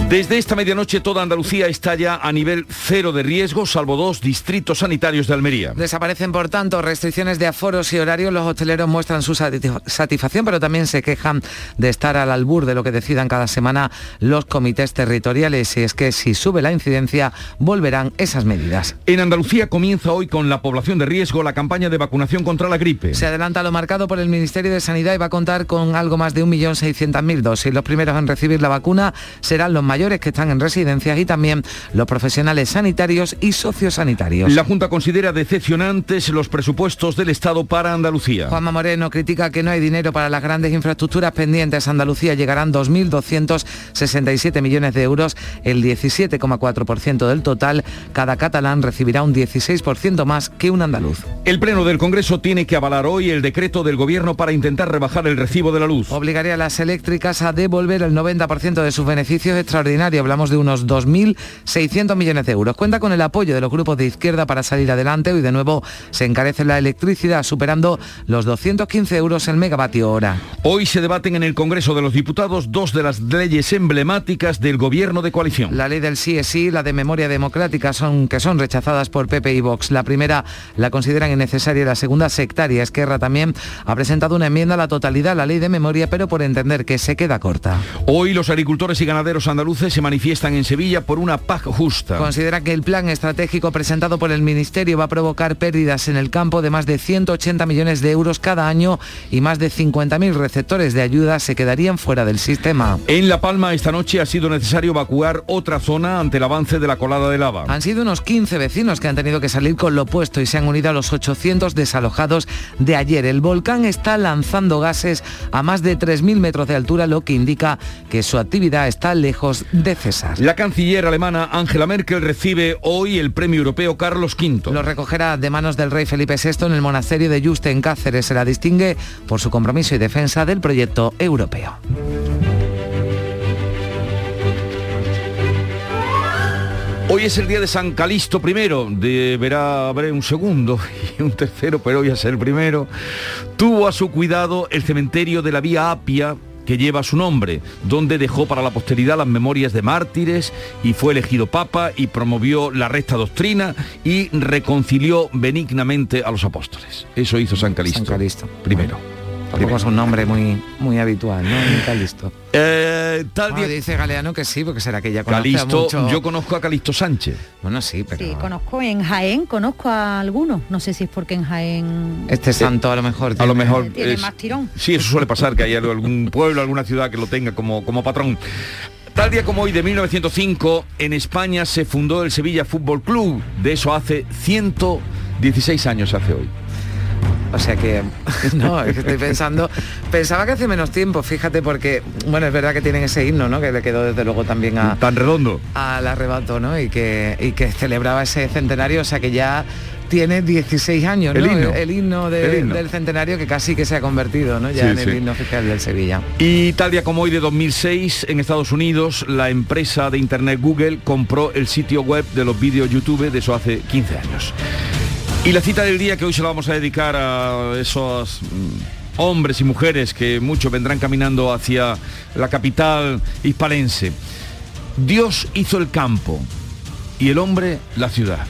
Desde esta medianoche toda Andalucía está ya a nivel cero de riesgo, salvo dos distritos sanitarios de Almería. Desaparecen, por tanto, restricciones de aforos y horarios. Los hosteleros muestran su satisf- satisfacción, pero también se quejan de estar al albur de lo que decidan cada semana los comités territoriales. Y es que si sube la incidencia, volverán esas medidas. En Andalucía comienza hoy con la población de riesgo la campaña de vacunación contra la gripe. Se adelanta lo marcado por el Ministerio de Sanidad y va a contar con algo más de 1.600.000 dosis. Los primeros en recibir la vacuna serán los mayores que están en residencias y también los profesionales sanitarios y sociosanitarios. La Junta considera decepcionantes los presupuestos del Estado para Andalucía. Juanma Moreno critica que no hay dinero para las grandes infraestructuras pendientes. Andalucía llegarán 2.267 millones de euros, el 17,4% del total. Cada catalán recibirá un 16% más que un andaluz. El Pleno del Congreso tiene que avalar hoy el decreto del Gobierno para intentar rebajar el recibo de la luz. Obligaría a las eléctricas a devolver el 90% de sus beneficios extraordinarios. Hablamos de unos 2.600 millones de euros. Cuenta con el apoyo de los grupos de izquierda para salir adelante. Hoy de nuevo se encarece la electricidad, superando los 215 euros el megavatio hora. Hoy se debaten en el Congreso de los Diputados dos de las leyes emblemáticas del Gobierno de coalición. La ley del sí es sí, la de memoria democrática, son, que son rechazadas por PP y Vox. La primera la consideran innecesaria la segunda sectaria. Esquerra también ha presentado una enmienda a la totalidad a la ley de memoria, pero por entender que se queda corta. Hoy los agricultores y ganaderos andaluces se manifiestan en Sevilla por una PAC justa. Considera que el plan estratégico presentado por el Ministerio va a provocar pérdidas en el campo de más de 180 millones de euros cada año y más de 50.000 receptores de ayuda se quedarían fuera del sistema. En La Palma esta noche ha sido necesario evacuar otra zona ante el avance de la colada de lava. Han sido unos 15 vecinos que han tenido que salir con lo opuesto y se han unido a los 800 desalojados de ayer. El volcán está lanzando gases a más de 3.000 metros de altura, lo que indica que su actividad está lejos de cesar. La canciller alemana Angela Merkel recibe hoy el premio europeo Carlos V. Lo recogerá de manos del rey Felipe VI en el monasterio de Yuste en Cáceres. Se la distingue por su compromiso y defensa del proyecto europeo. Hoy es el día de San Calixto I, deberá haber un segundo y un tercero, pero hoy es el primero. Tuvo a su cuidado el cementerio de la Vía Apia, que lleva su nombre, donde dejó para la posteridad las memorias de mártires y fue elegido papa y promovió la recta doctrina y reconcilió benignamente a los apóstoles. Eso hizo San Calixto. San Calixto. Primero. Tampoco es un nombre muy, muy habitual, ¿no? Muy Calisto. Eh, tal Ah, día... dice Galeano que sí, porque será que ya conoce a Calixto, mucho- yo conozco a Calixto Sánchez. Bueno, sí, pero... Sí, conozco en Jaén, conozco a algunos. No sé si es porque en Jaén Este santo a lo mejor... A lo mejor tiene es- más tirón. Sí, eso suele pasar, que hay algún pueblo, alguna ciudad que lo tenga como, como patrón. Tal día como hoy, de 1905, en España se fundó el Sevilla Fútbol Club. De eso hace 116 años hace hoy. O sea que, no, estoy pensando, pensaba que hace menos tiempo, fíjate, porque, bueno, es verdad que tienen ese himno, ¿no? Que le quedó desde luego también a, Tan redondo. al arrebato, ¿no? Y que, y que celebraba ese centenario, o sea que ya tiene 16 años, ¿no? El himno. El, himno de- El himno. del centenario que casi que se ha convertido, ¿no? Ya Sí, en el sí. himno oficial del Sevilla. Y tal día como hoy de 2006, en Estados Unidos, la empresa de Internet Google compró el sitio web de los vídeos YouTube, de eso hace 15 años. Y la cita del día que hoy se la vamos a dedicar a esos mm, hombres y mujeres que muchos vendrán caminando hacia la capital hispalense. Dios hizo el campo y el hombre la ciudad.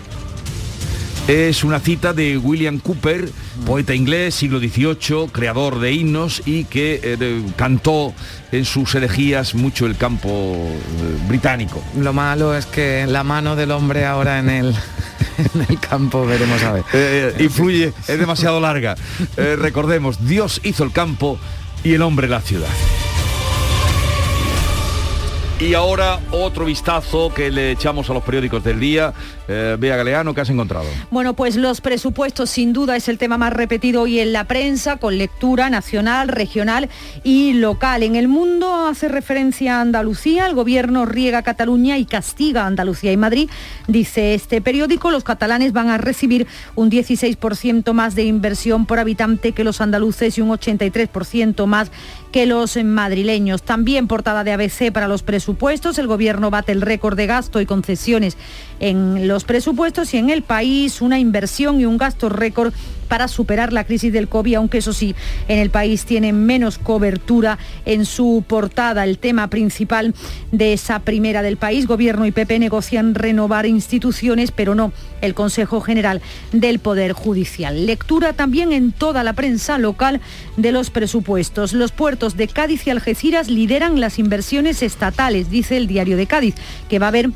Es una cita de William Cooper, poeta inglés, siglo XVIII, creador de himnos y que eh, cantó en sus elegías mucho el campo eh, británico. Lo malo es que la mano del hombre ahora en el, en el campo, veremos a ver. Eh, influye, es demasiado larga. recordemos, Dios hizo el campo y el hombre la ciudad. Y ahora otro vistazo que le echamos a los periódicos del día. Eh, Bea Galeano, ¿qué has encontrado? Bueno, pues los presupuestos sin duda es el tema más repetido hoy en la prensa, con lectura nacional, regional y local. En el mundo hace referencia a Andalucía, el gobierno riega Cataluña y castiga a Andalucía y Madrid. Dice este periódico, los catalanes van a recibir un 16% más de inversión por habitante que los andaluces y un 83% más que los madrileños. También portada de ABC para los presupuestos. El gobierno bate el récord de gasto y concesiones en los presupuestos y en el país una inversión y un gasto récord para superar la crisis del COVID, aunque eso sí, en el país tiene menos cobertura en su portada. El tema principal de esa primera del país, Gobierno y PP negocian renovar instituciones, pero no el Consejo General del Poder Judicial. Lectura también en toda la prensa local de los presupuestos. Los puertos de Cádiz y Algeciras lideran las inversiones estatales, dice el diario de Cádiz, que va a haber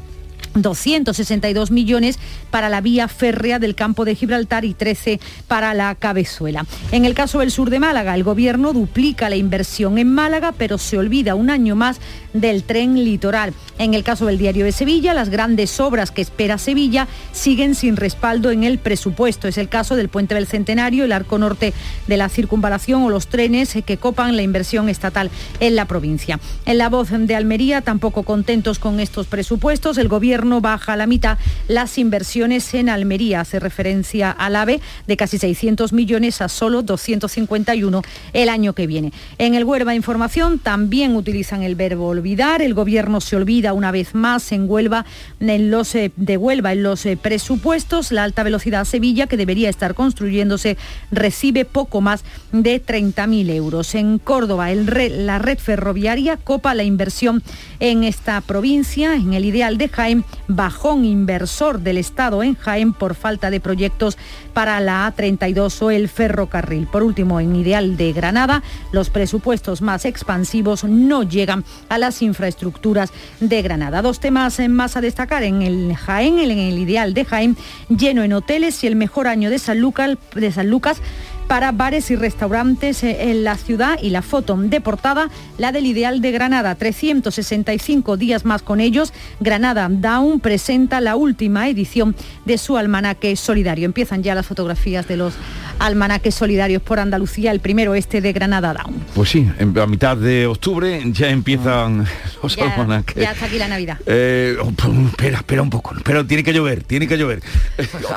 262 millones para la vía férrea del campo de Gibraltar y 13 para la cabezuela. En el caso del sur de Málaga, el gobierno duplica la inversión en Málaga, pero se olvida un año más del tren litoral. En el caso del diario de Sevilla, las grandes obras que espera Sevilla siguen sin respaldo en el presupuesto. Es el caso del puente del Centenario, el arco norte de la circunvalación o los trenes que copan la inversión estatal en la provincia. En la voz de Almería, tampoco contentos con estos presupuestos, el gobierno baja a la mitad las inversiones en Almería. Hace referencia al AVE de casi 600 millones a solo 251 el año que viene. En el Huelva Información también utilizan el verbo olvidar. El gobierno se olvida una vez más en Huelva, en los, eh, de Huelva en los eh, presupuestos. La alta velocidad Sevilla, que debería estar construyéndose, recibe poco más de 30.000 euros. En Córdoba, el la red ferroviaria copa la inversión en esta provincia, en el ideal de Jaén, bajón inversor del Estado en Jaén por falta de proyectos para la A32 o el ferrocarril. Por último, en ideal de Granada, los presupuestos más expansivos no llegan a las infraestructuras de Granada. Dos temas más a destacar en el Jaén, en el ideal de Jaén, lleno en hoteles y el mejor año de San Lucas, de San Lucas para bares y restaurantes eh, en la ciudad y la foto de portada, la del Ideal de Granada, 365 días más con ellos. Granada Down presenta la última edición de su almanaque solidario. Empiezan ya las fotografías de los almanaques solidarios por Andalucía, el primero este de Granada Down. Pues sí, a mitad de octubre ya empiezan los almanaques. Ya está aquí la Navidad. Eh, oh, pues, espera, espera un poco, pero tiene que llover, tiene que llover.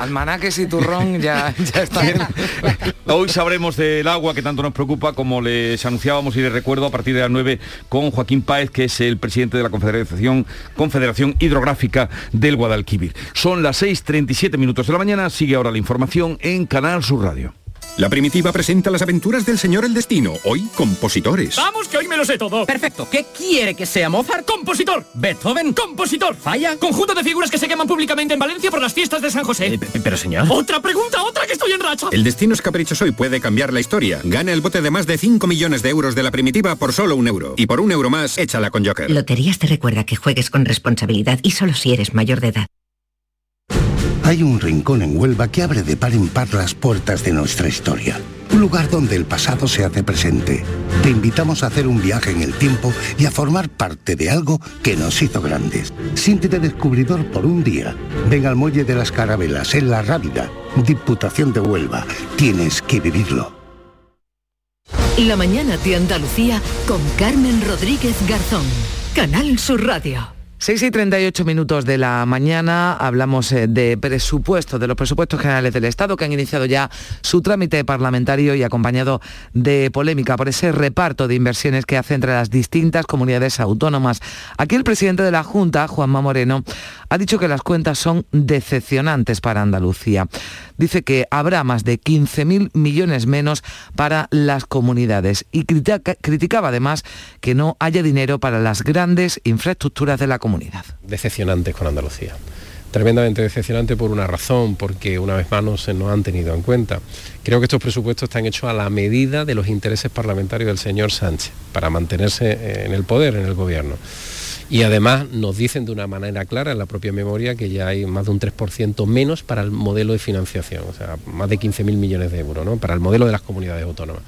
almanaques y turrón ya, ya están. Hoy sabremos del agua que tanto nos preocupa, como les anunciábamos y les recuerdo a partir de las 9 con Joaquín Páez, que es el presidente de la Confederación, Confederación Hidrográfica del Guadalquivir. Son las 6.37 minutos de la mañana, sigue ahora la información en Canal Sur Radio. La primitiva presenta las aventuras del señor El Destino, hoy compositores. Vamos, que hoy me lo sé todo. Perfecto. ¿Qué quiere que sea Mozart? Compositor. Beethoven. Compositor. Falla. Conjunto de figuras que se queman públicamente en Valencia por las fiestas de San José. Eh, pero señor. Otra pregunta, otra que estoy en racha. El destino es caprichoso y puede cambiar la historia. Gana el bote de más de 5 millones de euros de la primitiva por solo un euro. Y por un euro más, échala con Joker. Loterías te recuerda que juegues con responsabilidad y solo si eres mayor de edad. Hay un rincón en Huelva que abre de par en par las puertas de nuestra historia. Un lugar donde el pasado se hace presente. Te invitamos a hacer un viaje en el tiempo y a formar parte de algo que nos hizo grandes. Siéntete descubridor por un día. Ven al Muelle de las Carabelas, en La Rábida, Diputación de Huelva. Tienes que vivirlo. La mañana de Andalucía con Carmen Rodríguez Garzón. Canal Sur Radio. 6 y 38 minutos de la mañana hablamos eh, de presupuesto, de los presupuestos generales del Estado que han iniciado ya su trámite parlamentario y acompañado de polémica por ese reparto de inversiones que hace entre las distintas comunidades autónomas. Aquí el presidente de la Junta, Juanma Moreno, ha dicho que las cuentas son decepcionantes para Andalucía. Dice que habrá más de 15.000 millones menos para las comunidades y criticaba además que no haya dinero para las grandes infraestructuras de la comunidad. Decepcionantes con Andalucía tremendamente decepcionante por una razón, porque una vez más no se nos han tenido en cuenta. Creo que estos presupuestos están hechos a la medida de los intereses parlamentarios del señor Sánchez, para mantenerse en el poder, en el gobierno. Y además nos dicen de una manera clara en la propia memoria que ya hay más de un 3% menos para el modelo de financiación, o sea, más de 15.000 millones de euros, ¿no? para el modelo de las comunidades autónomas.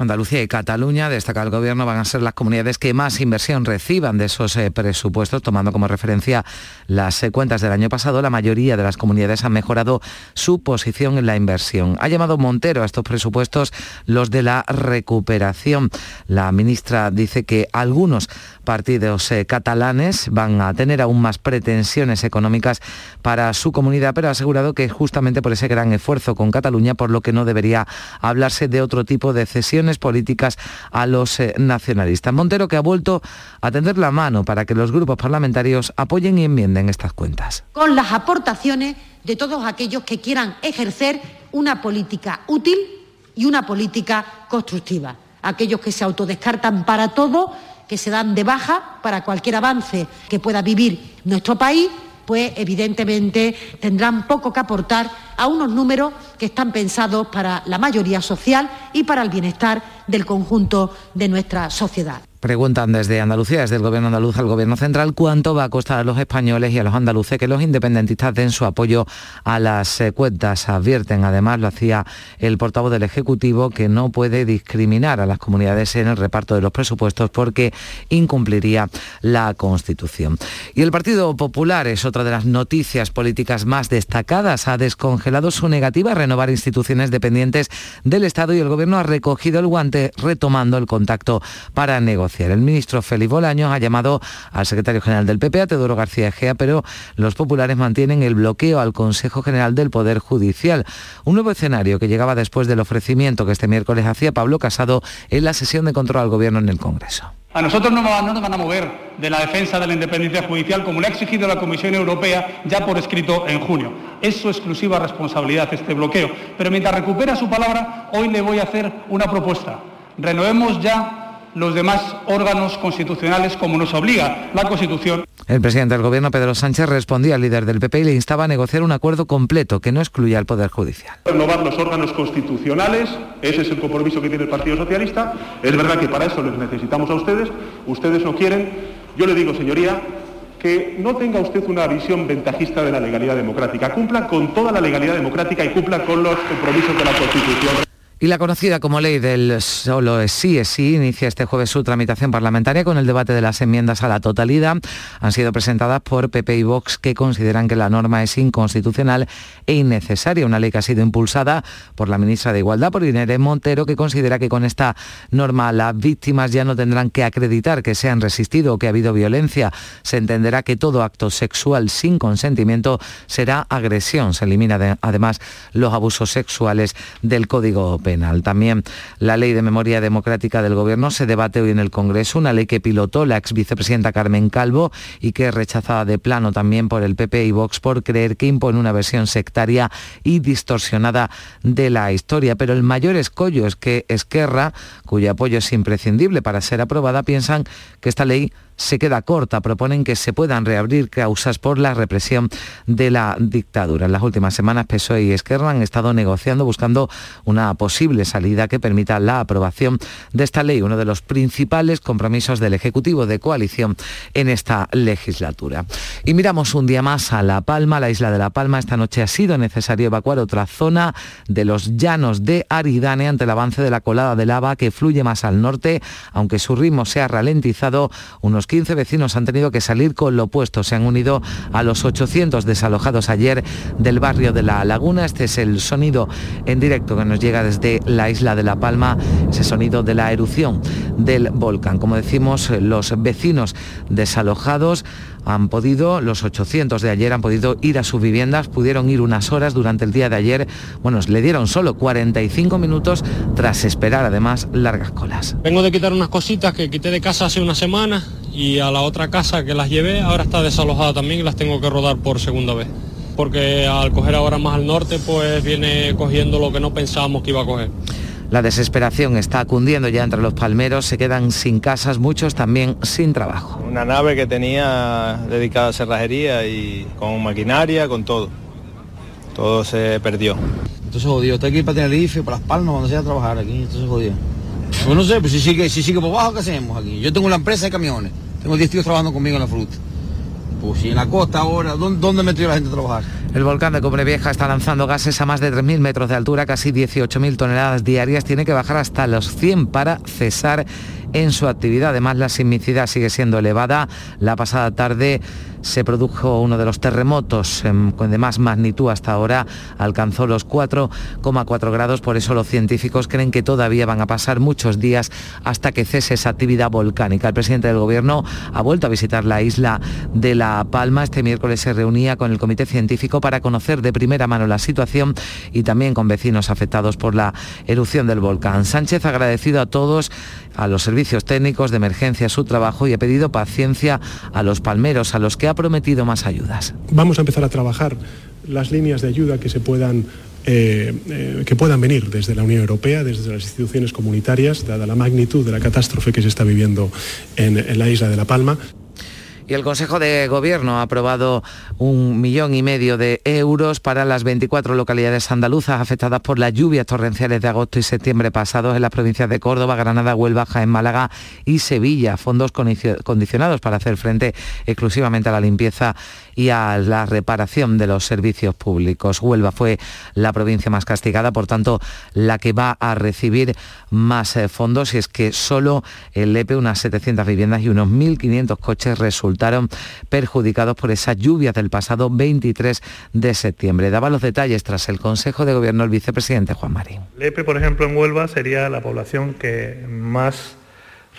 Andalucía y Cataluña, destaca el Gobierno, van a ser las comunidades que más inversión reciban de esos eh, presupuestos, tomando como referencia las eh, cuentas del año pasado. La mayoría de las comunidades han mejorado su posición en la inversión. Ha llamado Montero a estos presupuestos los de la recuperación. La ministra dice que algunos partidos eh, catalanes van a tener aún más pretensiones económicas para su comunidad, pero ha asegurado que justamente por ese gran esfuerzo con Cataluña, por lo que no debería hablarse de otro tipo de cesiones políticas a los eh, nacionalistas. Montero que ha vuelto a tender la mano para que los grupos parlamentarios apoyen y enmienden estas cuentas. Con las aportaciones de todos aquellos que quieran ejercer una política útil y una política constructiva. Aquellos que se autodescartan para todo que se dan de baja para cualquier avance que pueda vivir nuestro país, pues evidentemente tendrán poco que aportar a unos números que están pensados para la mayoría social y para el bienestar del conjunto de nuestra sociedad. Preguntan desde Andalucía, desde el Gobierno andaluz al Gobierno central, cuánto va a costar a los españoles y a los andaluces que los independentistas den su apoyo a las cuentas. Advierten, además, lo hacía el portavoz del Ejecutivo, que no puede discriminar a las comunidades en el reparto de los presupuestos porque incumpliría la Constitución. Y el Partido Popular es otra de las noticias políticas más destacadas. Ha descongelado su negativa a renovar instituciones dependientes del Estado y el Gobierno ha recogido el guante retomando el contacto para negociar el ministro Félix Bolaños ha llamado al secretario general del PP, a Teodoro García Egea, pero los populares mantienen el bloqueo al Consejo General del Poder Judicial. Un nuevo escenario que llegaba después del ofrecimiento que este miércoles hacía Pablo Casado en la sesión de control al Gobierno en el Congreso. A nosotros no, nos van a mover de la defensa de la independencia judicial como le ha exigido la Comisión Europea ya por escrito en junio. Es su exclusiva responsabilidad este bloqueo. Pero mientras recupera su palabra, hoy le voy a hacer una propuesta. Renovemos ya los demás órganos constitucionales como nos obliga la Constitución. El presidente del Gobierno, Pedro Sánchez, respondía al líder del PP y le instaba a negociar un acuerdo completo que no excluya al Poder Judicial. Renovar los órganos constitucionales, ese es el compromiso que tiene el Partido Socialista. Es verdad que para eso les necesitamos a ustedes, ustedes no quieren. Yo le digo, señoría, que no tenga usted una visión ventajista de la legalidad democrática. Cumpla con toda la legalidad democrática y cumpla con los compromisos de la Constitución. Y la conocida como ley del solo es sí es sí inicia este jueves su tramitación parlamentaria con el debate de las enmiendas a la totalidad. Han sido presentadas por PP y Vox que consideran que la norma es inconstitucional e innecesaria. Una ley que ha sido impulsada por la ministra de Igualdad, por Inés Montero, que considera que con esta norma las víctimas ya no tendrán que acreditar que se han resistido o que ha habido violencia. Se entenderá que todo acto sexual sin consentimiento será agresión. Se elimina además los abusos sexuales del Código Penal. También la ley de memoria democrática del Gobierno se debate hoy en el Congreso, una ley que pilotó la ex vicepresidenta Carmen Calvo y que es rechazada de plano también por el PP y Vox por creer que impone una versión sectaria y distorsionada de la historia. Pero el mayor escollo es que Esquerra, cuyo apoyo es imprescindible para ser aprobada, piensan que esta ley se queda corta. Proponen que se puedan reabrir causas por la represión de la dictadura. En las últimas semanas PSOE y Esquerra han estado negociando buscando una posible salida que permita la aprobación de esta ley, uno de los principales compromisos del Ejecutivo de coalición en esta legislatura. Y miramos un día más a La Palma, la isla de La Palma. Esta noche ha sido necesario evacuar otra zona de los llanos de Aridane ante el avance de la colada de lava que fluye más al norte, aunque su ritmo se ha ralentizado unos 15 vecinos han tenido que salir con lo opuesto. Se han unido a los 800 desalojados ayer del barrio de La Laguna. Este es el sonido en directo que nos llega desde la isla de La Palma, ese sonido de la erupción del volcán. Como decimos, los vecinos desalojados han podido, los 800 de ayer han podido ir a sus viviendas, pudieron ir unas horas durante el día de ayer, bueno, le dieron solo 45 minutos tras esperar además largas colas. Vengo de quitar unas cositas que quité de casa hace una semana y a la otra casa que las llevé ahora está desalojada también y las tengo que rodar por segunda vez. Porque al coger ahora más al norte pues viene cogiendo lo que no pensábamos que iba a coger. La desesperación está cundiendo ya entre los palmeros, se quedan sin casas, muchos también sin trabajo. Una nave que tenía dedicada a cerrajería y con maquinaria, con todo. Todo se perdió. Entonces jodido, está aquí para Tenerife, para Las Palmas, cuando se a trabajar aquí, entonces jodido. Pues no sé, pues si sigue, si sigue por abajo, ¿qué hacemos aquí? Yo tengo una empresa de camiones, tengo 10 tíos trabajando conmigo en la fruta. Pues si en la costa ahora, ¿dónde, dónde metió la gente a trabajar? El volcán de Cobre Vieja está lanzando gases a más de 3.000 metros de altura, casi 18.000 toneladas diarias. Tiene que bajar hasta los 100 para cesar en su actividad. Además, la sismicidad sigue siendo elevada. La pasada tarde se produjo uno de los terremotos de más magnitud hasta ahora, alcanzó los 4,4 grados, por eso los científicos creen que todavía van a pasar muchos días hasta que cese esa actividad volcánica. El presidente del gobierno ha vuelto a visitar la isla de La Palma. Este miércoles se reunía con el comité científico para conocer de primera mano la situación y también con vecinos afectados por la erupción del volcán. Sánchez ha agradecido a todos, a los servicios técnicos de emergencia, su trabajo y ha pedido paciencia a los palmeros, a los que ha prometido más ayudas. Vamos a empezar a trabajar las líneas de ayuda que se puedan eh, eh, que puedan venir desde la Unión Europea, desde las instituciones comunitarias, dada la magnitud de la catástrofe que se está viviendo en la isla de La Palma. Y el Consejo de Gobierno ha aprobado un millón y medio de euros para las 24 localidades andaluzas afectadas por las lluvias torrenciales de agosto y septiembre pasados en las provincias de Córdoba, Granada, Huelva, Jaén, Málaga y Sevilla. Fondos condicionados para hacer frente exclusivamente a la limpieza y a la reparación de los servicios públicos. Huelva fue la provincia más castigada, por tanto, la que va a recibir más eh, fondos y es que solo el EPE, unas 700 viviendas y unos 1.500 coches resultaron perjudicados por esas lluvias del pasado 23 de septiembre. Daba los detalles tras el Consejo de Gobierno el vicepresidente Juan Marín. El EPE, por ejemplo, en Huelva sería la población que más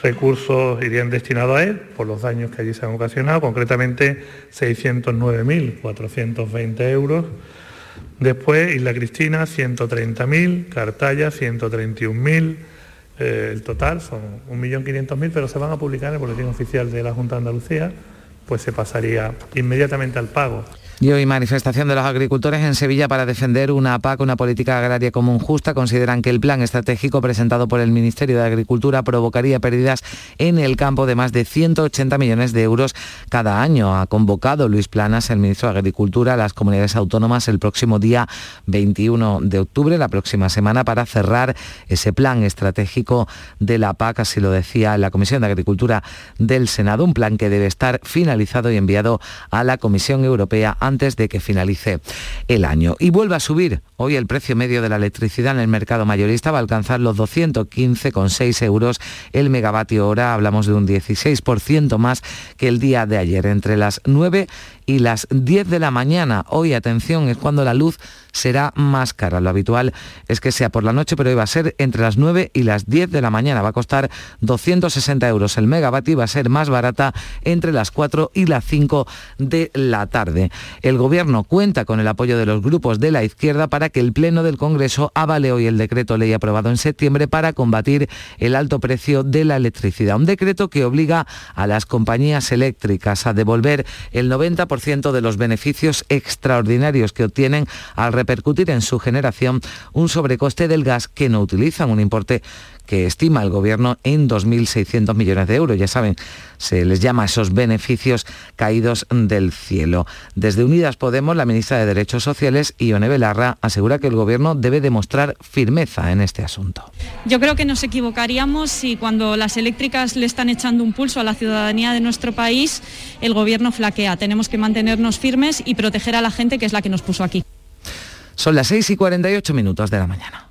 recursos irían destinados a él por los daños que allí se han ocasionado, concretamente 609.420 euros. Después Isla Cristina 130.000, Cartaya 131.000, eh, el total son 1.500.000, pero se van a publicar en el boletín oficial de la Junta de Andalucía, pues se pasaría inmediatamente al pago. Y hoy manifestación de los agricultores en Sevilla para defender una PAC, una política agraria común justa. Consideran que el plan estratégico presentado por el Ministerio de Agricultura provocaría pérdidas en el campo de más de 180 millones de euros cada año. Ha convocado Luis Planas, el ministro de Agricultura, a las comunidades autónomas el próximo día 21 de octubre, la próxima semana, para cerrar ese plan estratégico de la PAC, así lo decía la Comisión de Agricultura del Senado, un plan que debe estar finalizado y enviado a la Comisión Europea de que finalice el año. Y vuelve a subir. Hoy el precio medio de la electricidad en el mercado mayorista va a alcanzar los 215,6 euros el megavatio hora. Hablamos de un 16% más que el día de ayer. Entre las 9 y las 10 de la mañana. Hoy, atención, es cuando la luz será más cara. Lo habitual es que sea por la noche, pero hoy va a ser entre las 9 y las 10 de la mañana. Va a costar 260 euros el megavatio y va a ser más barata entre las 4 y las 5 de la tarde. El Gobierno cuenta con el apoyo de los grupos de la izquierda para que el Pleno del Congreso avale hoy el decreto ley aprobado en septiembre para combatir el alto precio de la electricidad. Un decreto que obliga a las compañías eléctricas a devolver el 90% de los beneficios extraordinarios que obtienen al repercutir en su generación un sobrecoste del gas que no utilizan, un importe que estima el Gobierno en 2.600 millones de euros. Ya saben, se les llama esos beneficios caídos del cielo. Desde Unidas Podemos, la ministra de Derechos Sociales, Ione Belarra, asegura que el Gobierno debe demostrar firmeza en este asunto. Yo creo que nos equivocaríamos si cuando las eléctricas le están echando un pulso a la ciudadanía de nuestro país, el Gobierno flaquea. Tenemos que mantenernos firmes y proteger a la gente que es la que nos puso aquí. Son las 6 y 48 minutos de la mañana.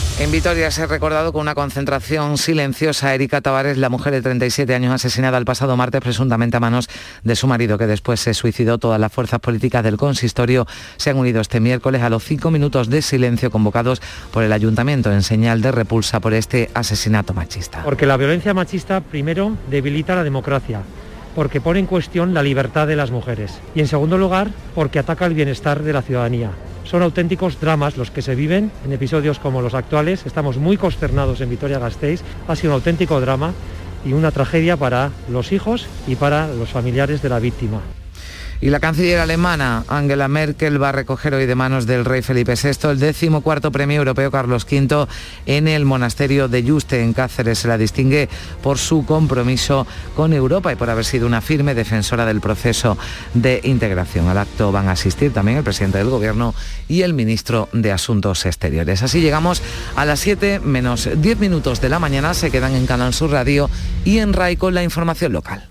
En Vitoria se ha recordado con una concentración silenciosa Erika Tavares, la mujer de 37 años asesinada el pasado martes presuntamente a manos de su marido, que después se suicidó. Todas las fuerzas políticas del consistorio se han unido este miércoles a los cinco minutos de silencio convocados por el ayuntamiento en señal de repulsa por este asesinato machista. Porque la violencia machista, primero, debilita la democracia porque pone en cuestión la libertad de las mujeres y en segundo lugar porque ataca el bienestar de la ciudadanía. Son auténticos dramas los que se viven en episodios como los actuales. Estamos muy consternados en Vitoria-Gasteiz. Ha sido un auténtico drama y una tragedia para los hijos y para los familiares de la víctima. Y la canciller alemana Angela Merkel va a recoger hoy de manos del rey Felipe VI el décimo cuarto premio europeo Carlos V en el monasterio de Yuste en Cáceres. Se la distingue por su compromiso con Europa y por haber sido una firme defensora del proceso de integración. Al acto van a asistir también el presidente del gobierno y el ministro de Asuntos Exteriores. Así llegamos a las 7 menos 10 minutos de la mañana. Se quedan en Canal Sur Radio y en RAI con la información local.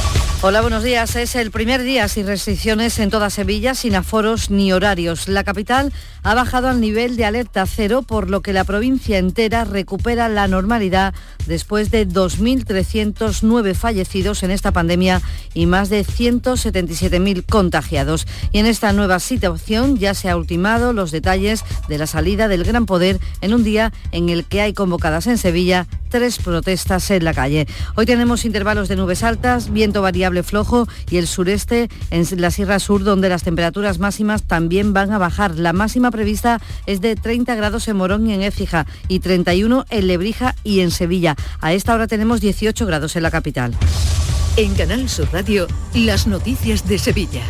Hola, buenos días. Es el primer día sin restricciones en toda Sevilla, sin aforos ni horarios. La capital ha bajado al nivel de alerta cero, por lo que la provincia entera recupera la normalidad después de 2.309 fallecidos en esta pandemia y más de 177.000 contagiados. Y en esta nueva situación ya se ha ultimado los detalles de la salida del Gran Poder en un día en el que hay convocadas en Sevilla tres protestas en la calle. Hoy tenemos intervalos de nubes altas, viento variable flojo y el sureste en la Sierra Sur donde las temperaturas máximas también van a bajar. La máxima prevista es de 30 grados en Morón y en Écija y 31 en Lebrija y en Sevilla. A esta hora tenemos 18 grados en la capital. En Canal Sur Radio, las noticias de Sevilla.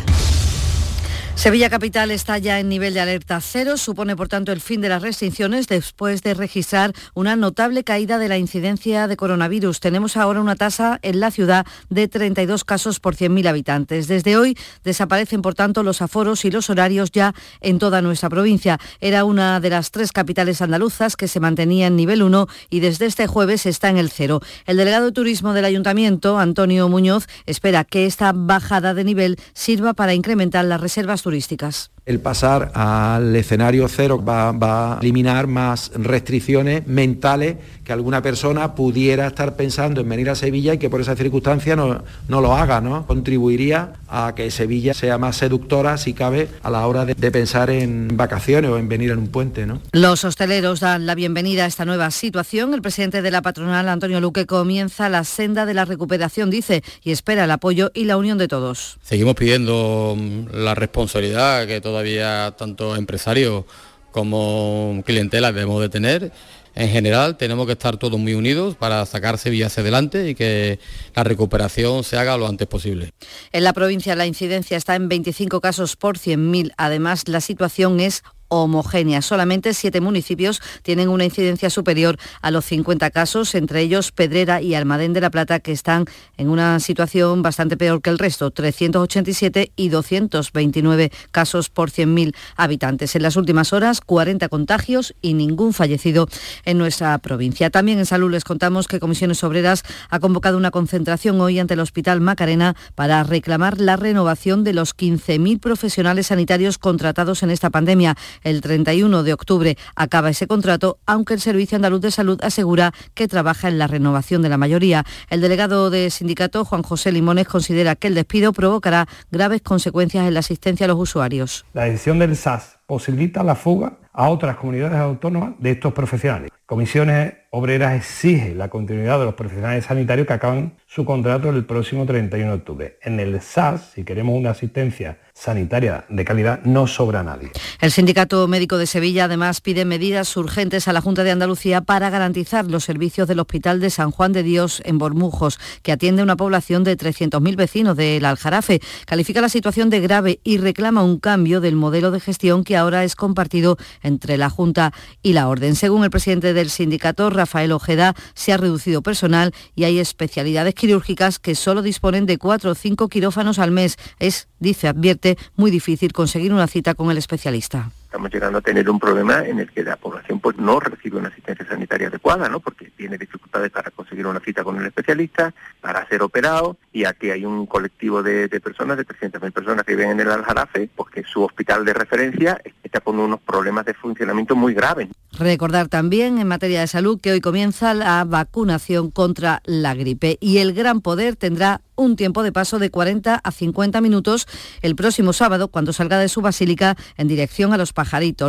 Sevilla Capital está ya en nivel de alerta cero, supone por tanto el fin de las restricciones después de registrar una notable caída de la incidencia de coronavirus. Tenemos ahora una tasa en la ciudad de 32 casos por 100.000 habitantes. Desde hoy desaparecen por tanto los aforos y los horarios ya en toda nuestra provincia. Era una de las tres capitales andaluzas que se mantenía en nivel 1 y desde este jueves está en el cero. El delegado de turismo del ayuntamiento, Antonio Muñoz, espera que esta bajada de nivel sirva para incrementar las reservas turísticas. El pasar al escenario cero va, va, a eliminar más restricciones mentales que alguna persona pudiera estar pensando en venir a Sevilla y que por esa circunstancia no, no lo haga, ¿no? Contribuiría a que Sevilla sea más seductora, si cabe, a la hora de, de pensar en vacaciones o en venir en un puente, ¿no? Los hosteleros dan la bienvenida a esta nueva situación. El presidente de la patronal, Antonio Luque, comienza la senda de la recuperación, dice, y espera el apoyo y la unión de todos. Seguimos pidiendo la responsabilidad que todos todavía tanto empresarios como clientela debemos de tener. En general tenemos que estar todos muy unidos para sacar Sevilla hacia adelante y que la recuperación se haga lo antes posible. En la provincia la incidencia está en 25 casos por 100.000. Además, la situación es homogénea. Solamente siete municipios tienen una incidencia superior a los 50 casos, entre ellos Pedrera y Almadén de la Plata, que están en una situación bastante peor que el resto, 387 y 229 casos por 100.000 habitantes. En las últimas horas, 40 contagios y ningún fallecido en nuestra provincia. También en salud les contamos que Comisiones Obreras ha convocado una concentración hoy ante el Hospital Macarena para reclamar la renovación de los 15.000 profesionales sanitarios contratados en esta pandemia. El 31 de octubre acaba ese contrato, aunque el Servicio Andaluz de Salud asegura que trabaja en la renovación de la mayoría. El delegado de sindicato, Juan José Limones, considera que el despido provocará graves consecuencias en la asistencia a los usuarios. La decisión del SAS posibilita la fuga a otras comunidades autónomas de estos profesionales. Comisiones Obreras exige la continuidad de los profesionales sanitarios que acaban su contrato el próximo 31 de octubre. En el SAS, si queremos una asistencia sanitaria de calidad, no sobra nadie. El Sindicato Médico de Sevilla además pide medidas urgentes a la Junta de Andalucía para garantizar los servicios del Hospital de San Juan de Dios en Bormujos, que atiende una población de 300.000 vecinos del Aljarafe. Califica la situación de grave y reclama un cambio del modelo de gestión que ahora es compartido entre la Junta y la Orden. Según el presidente del sindicato, Rafael Ojeda, se ha reducido personal y hay especialidades quirúrgicas que solo disponen de cuatro o cinco quirófanos al mes. Es, dice, advierte, muy difícil conseguir una cita con el especialista estamos llegando a tener un problema en el que la población pues no recibe una asistencia sanitaria adecuada, ¿no? Porque tiene dificultades para conseguir una cita con el especialista para ser operado y aquí hay un colectivo de, de personas, de 300.000 personas que viven en el Aljarafe, pues que su hospital de referencia está con unos problemas de funcionamiento muy graves. Recordar también en materia de salud que hoy comienza la vacunación contra la gripe y el Gran Poder tendrá un tiempo de paso de 40 a 50 minutos el próximo sábado cuando salga de su basílica en dirección a los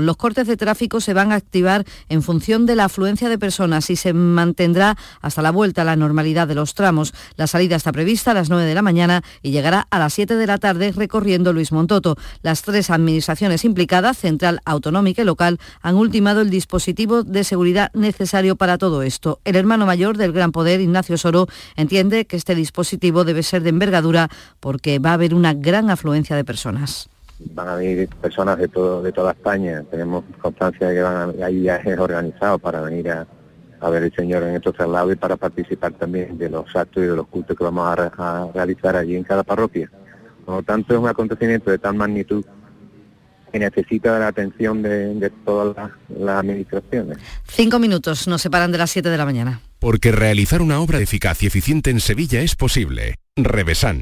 Los cortes de tráfico se van a activar en función de la afluencia de personas y se mantendrá hasta la vuelta a la normalidad de los tramos. La salida está prevista a las 9 de la mañana y llegará a las 7 de la tarde recorriendo Luis Montoto. Las tres administraciones implicadas, central, autonómica y local, han ultimado el dispositivo de seguridad necesario para todo esto. El hermano mayor del Gran Poder, Ignacio Soro, entiende que este dispositivo debe ser de envergadura porque va a haber una gran afluencia de personas van a venir personas de todo de toda España. Tenemos constancia de que van a, hay viajes organizados para venir a, a ver el Señor en estos traslados y para participar también de los actos y de los cultos que vamos a, a realizar allí en cada parroquia. Por lo tanto, es un acontecimiento de tal magnitud que necesita la atención de, de todas las, las administraciones. Cinco minutos nos separan de las 7 de la mañana. Porque realizar una obra eficaz y eficiente en Sevilla es posible. Revesan.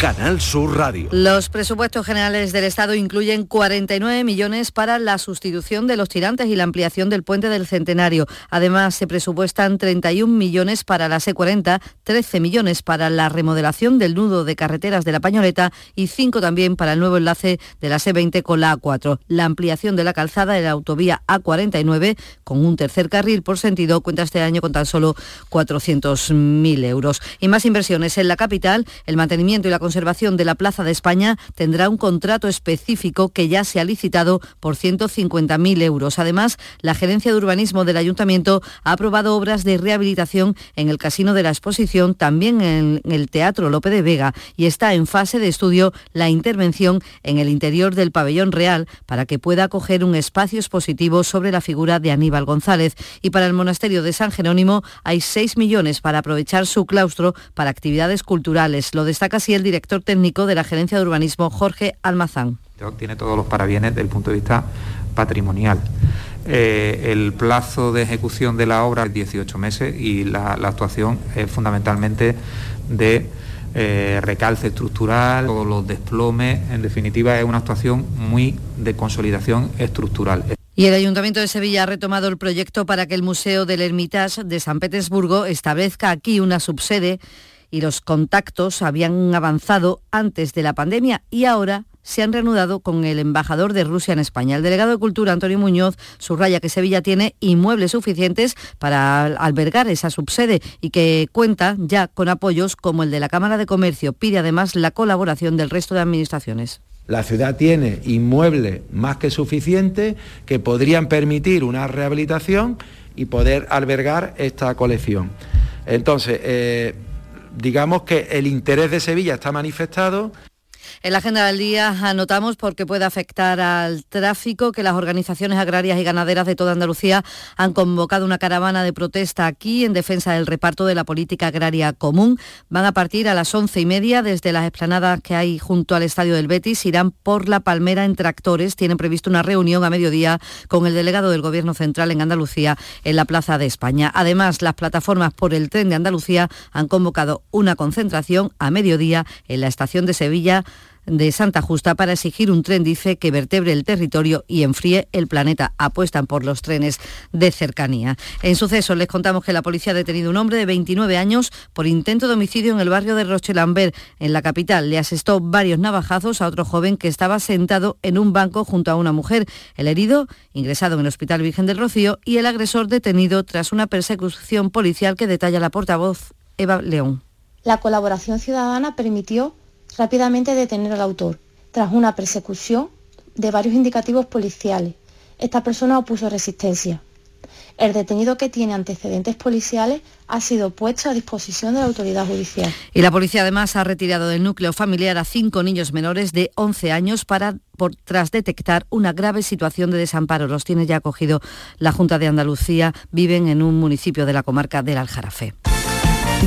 Canal Sur Radio. Los presupuestos generales del Estado incluyen 49 millones para la sustitución de los tirantes y la ampliación del puente del Centenario. Además, se presupuestan 31 millones para la C40, 13 millones para la remodelación del nudo de carreteras de la Pañoleta y 5 también para el nuevo enlace de la C20 con la A4. La ampliación de la calzada de la autovía A49 con un tercer carril por sentido cuenta este año con tan solo 400.000 euros. Y más inversiones en la capital, el mantenimiento y la conservación de la Plaza de España tendrá un contrato específico que ya se ha licitado por 150.000 euros. Además, la Gerencia de Urbanismo del Ayuntamiento ha aprobado obras de rehabilitación en el Casino de la Exposición, también en el Teatro Lope de Vega y está en fase de estudio la intervención en el interior del pabellón real para que pueda acoger un espacio expositivo sobre la figura de Aníbal González. Y para el Monasterio de San Jerónimo hay 6 millones para aprovechar su claustro para actividades culturales. Lo destaca así el director técnico de la Gerencia de Urbanismo, Jorge Almazán. Tiene todos los parabienes desde el punto de vista patrimonial. Eh, el plazo de ejecución de la obra es 18 meses y la, la actuación es fundamentalmente de eh, recalce estructural, todos los desplomes, en definitiva es una actuación muy de consolidación estructural. Y el Ayuntamiento de Sevilla ha retomado el proyecto para que el Museo del Hermitage de San Petersburgo establezca aquí una subsede y los contactos habían avanzado antes de la pandemia y ahora se han reanudado con el embajador de Rusia en España. El delegado de Cultura, Antonio Muñoz, subraya que Sevilla tiene inmuebles suficientes para albergar esa subsede y que cuenta ya con apoyos como el de la Cámara de Comercio. Pide además la colaboración del resto de administraciones. La ciudad tiene inmuebles más que suficientes que podrían permitir una rehabilitación y poder albergar esta colección. Entonces, eh, digamos que el interés de Sevilla está manifestado en la agenda del día anotamos porque puede afectar al tráfico que las organizaciones agrarias y ganaderas de toda Andalucía han convocado una caravana de protesta aquí en defensa del reparto de la política agraria común. Van a partir a las once y media desde las esplanadas que hay junto al estadio del Betis. Irán por la Palmera en tractores. Tienen previsto una reunión a mediodía con el delegado del Gobierno Central en Andalucía en la Plaza de España. Además, las plataformas por el tren de Andalucía han convocado una concentración a mediodía en la estación de Sevilla de Santa Justa para exigir un tren, dice, que vertebre el territorio y enfríe el planeta. Apuestan por los trenes de cercanía. En suceso, les contamos que la policía ha detenido un hombre de 29 años por intento de homicidio en el barrio de Rochelambert, en la capital. Le asestó varios navajazos a otro joven que estaba sentado en un banco junto a una mujer. El herido, ingresado en el Hospital Virgen del Rocío, y el agresor detenido tras una persecución policial que detalla la portavoz Eva León. La colaboración ciudadana permitió rápidamente detener al autor, tras una persecución de varios indicativos policiales. Esta persona opuso resistencia. El detenido que tiene antecedentes policiales ha sido puesto a disposición de la autoridad judicial. Y la policía además ha retirado del núcleo familiar a cinco niños menores de 11 años para tras detectar una grave situación de desamparo. Los tiene ya acogido la Junta de Andalucía. Viven en un municipio de la comarca del Aljarafe.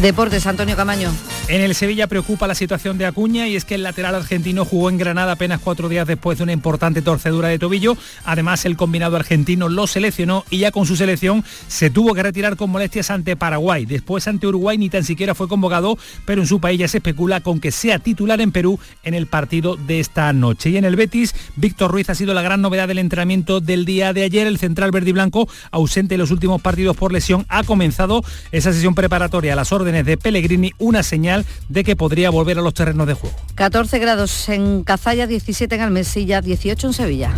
Deportes, Antonio Camaño. En el Sevilla preocupa la situación de Acuña y es que el lateral argentino jugó en Granada apenas cuatro días después de una importante torcedura de tobillo. Además, el combinado argentino lo seleccionó y ya con su selección se tuvo que retirar con molestias ante Paraguay. Después ante Uruguay ni tan siquiera fue convocado, pero en su país ya se especula con que sea titular en Perú en el partido de esta noche. Y en el Betis, Víctor Ruiz ha sido la gran novedad del entrenamiento del día de ayer. El central verde y blanco, ausente en los últimos partidos por lesión, ha comenzado esa sesión preparatoria a las órdenes de Pellegrini, una señal de que podría volver a los terrenos de juego. 14 grados en Cazalla, 17 en Almesilla, 18 en Sevilla.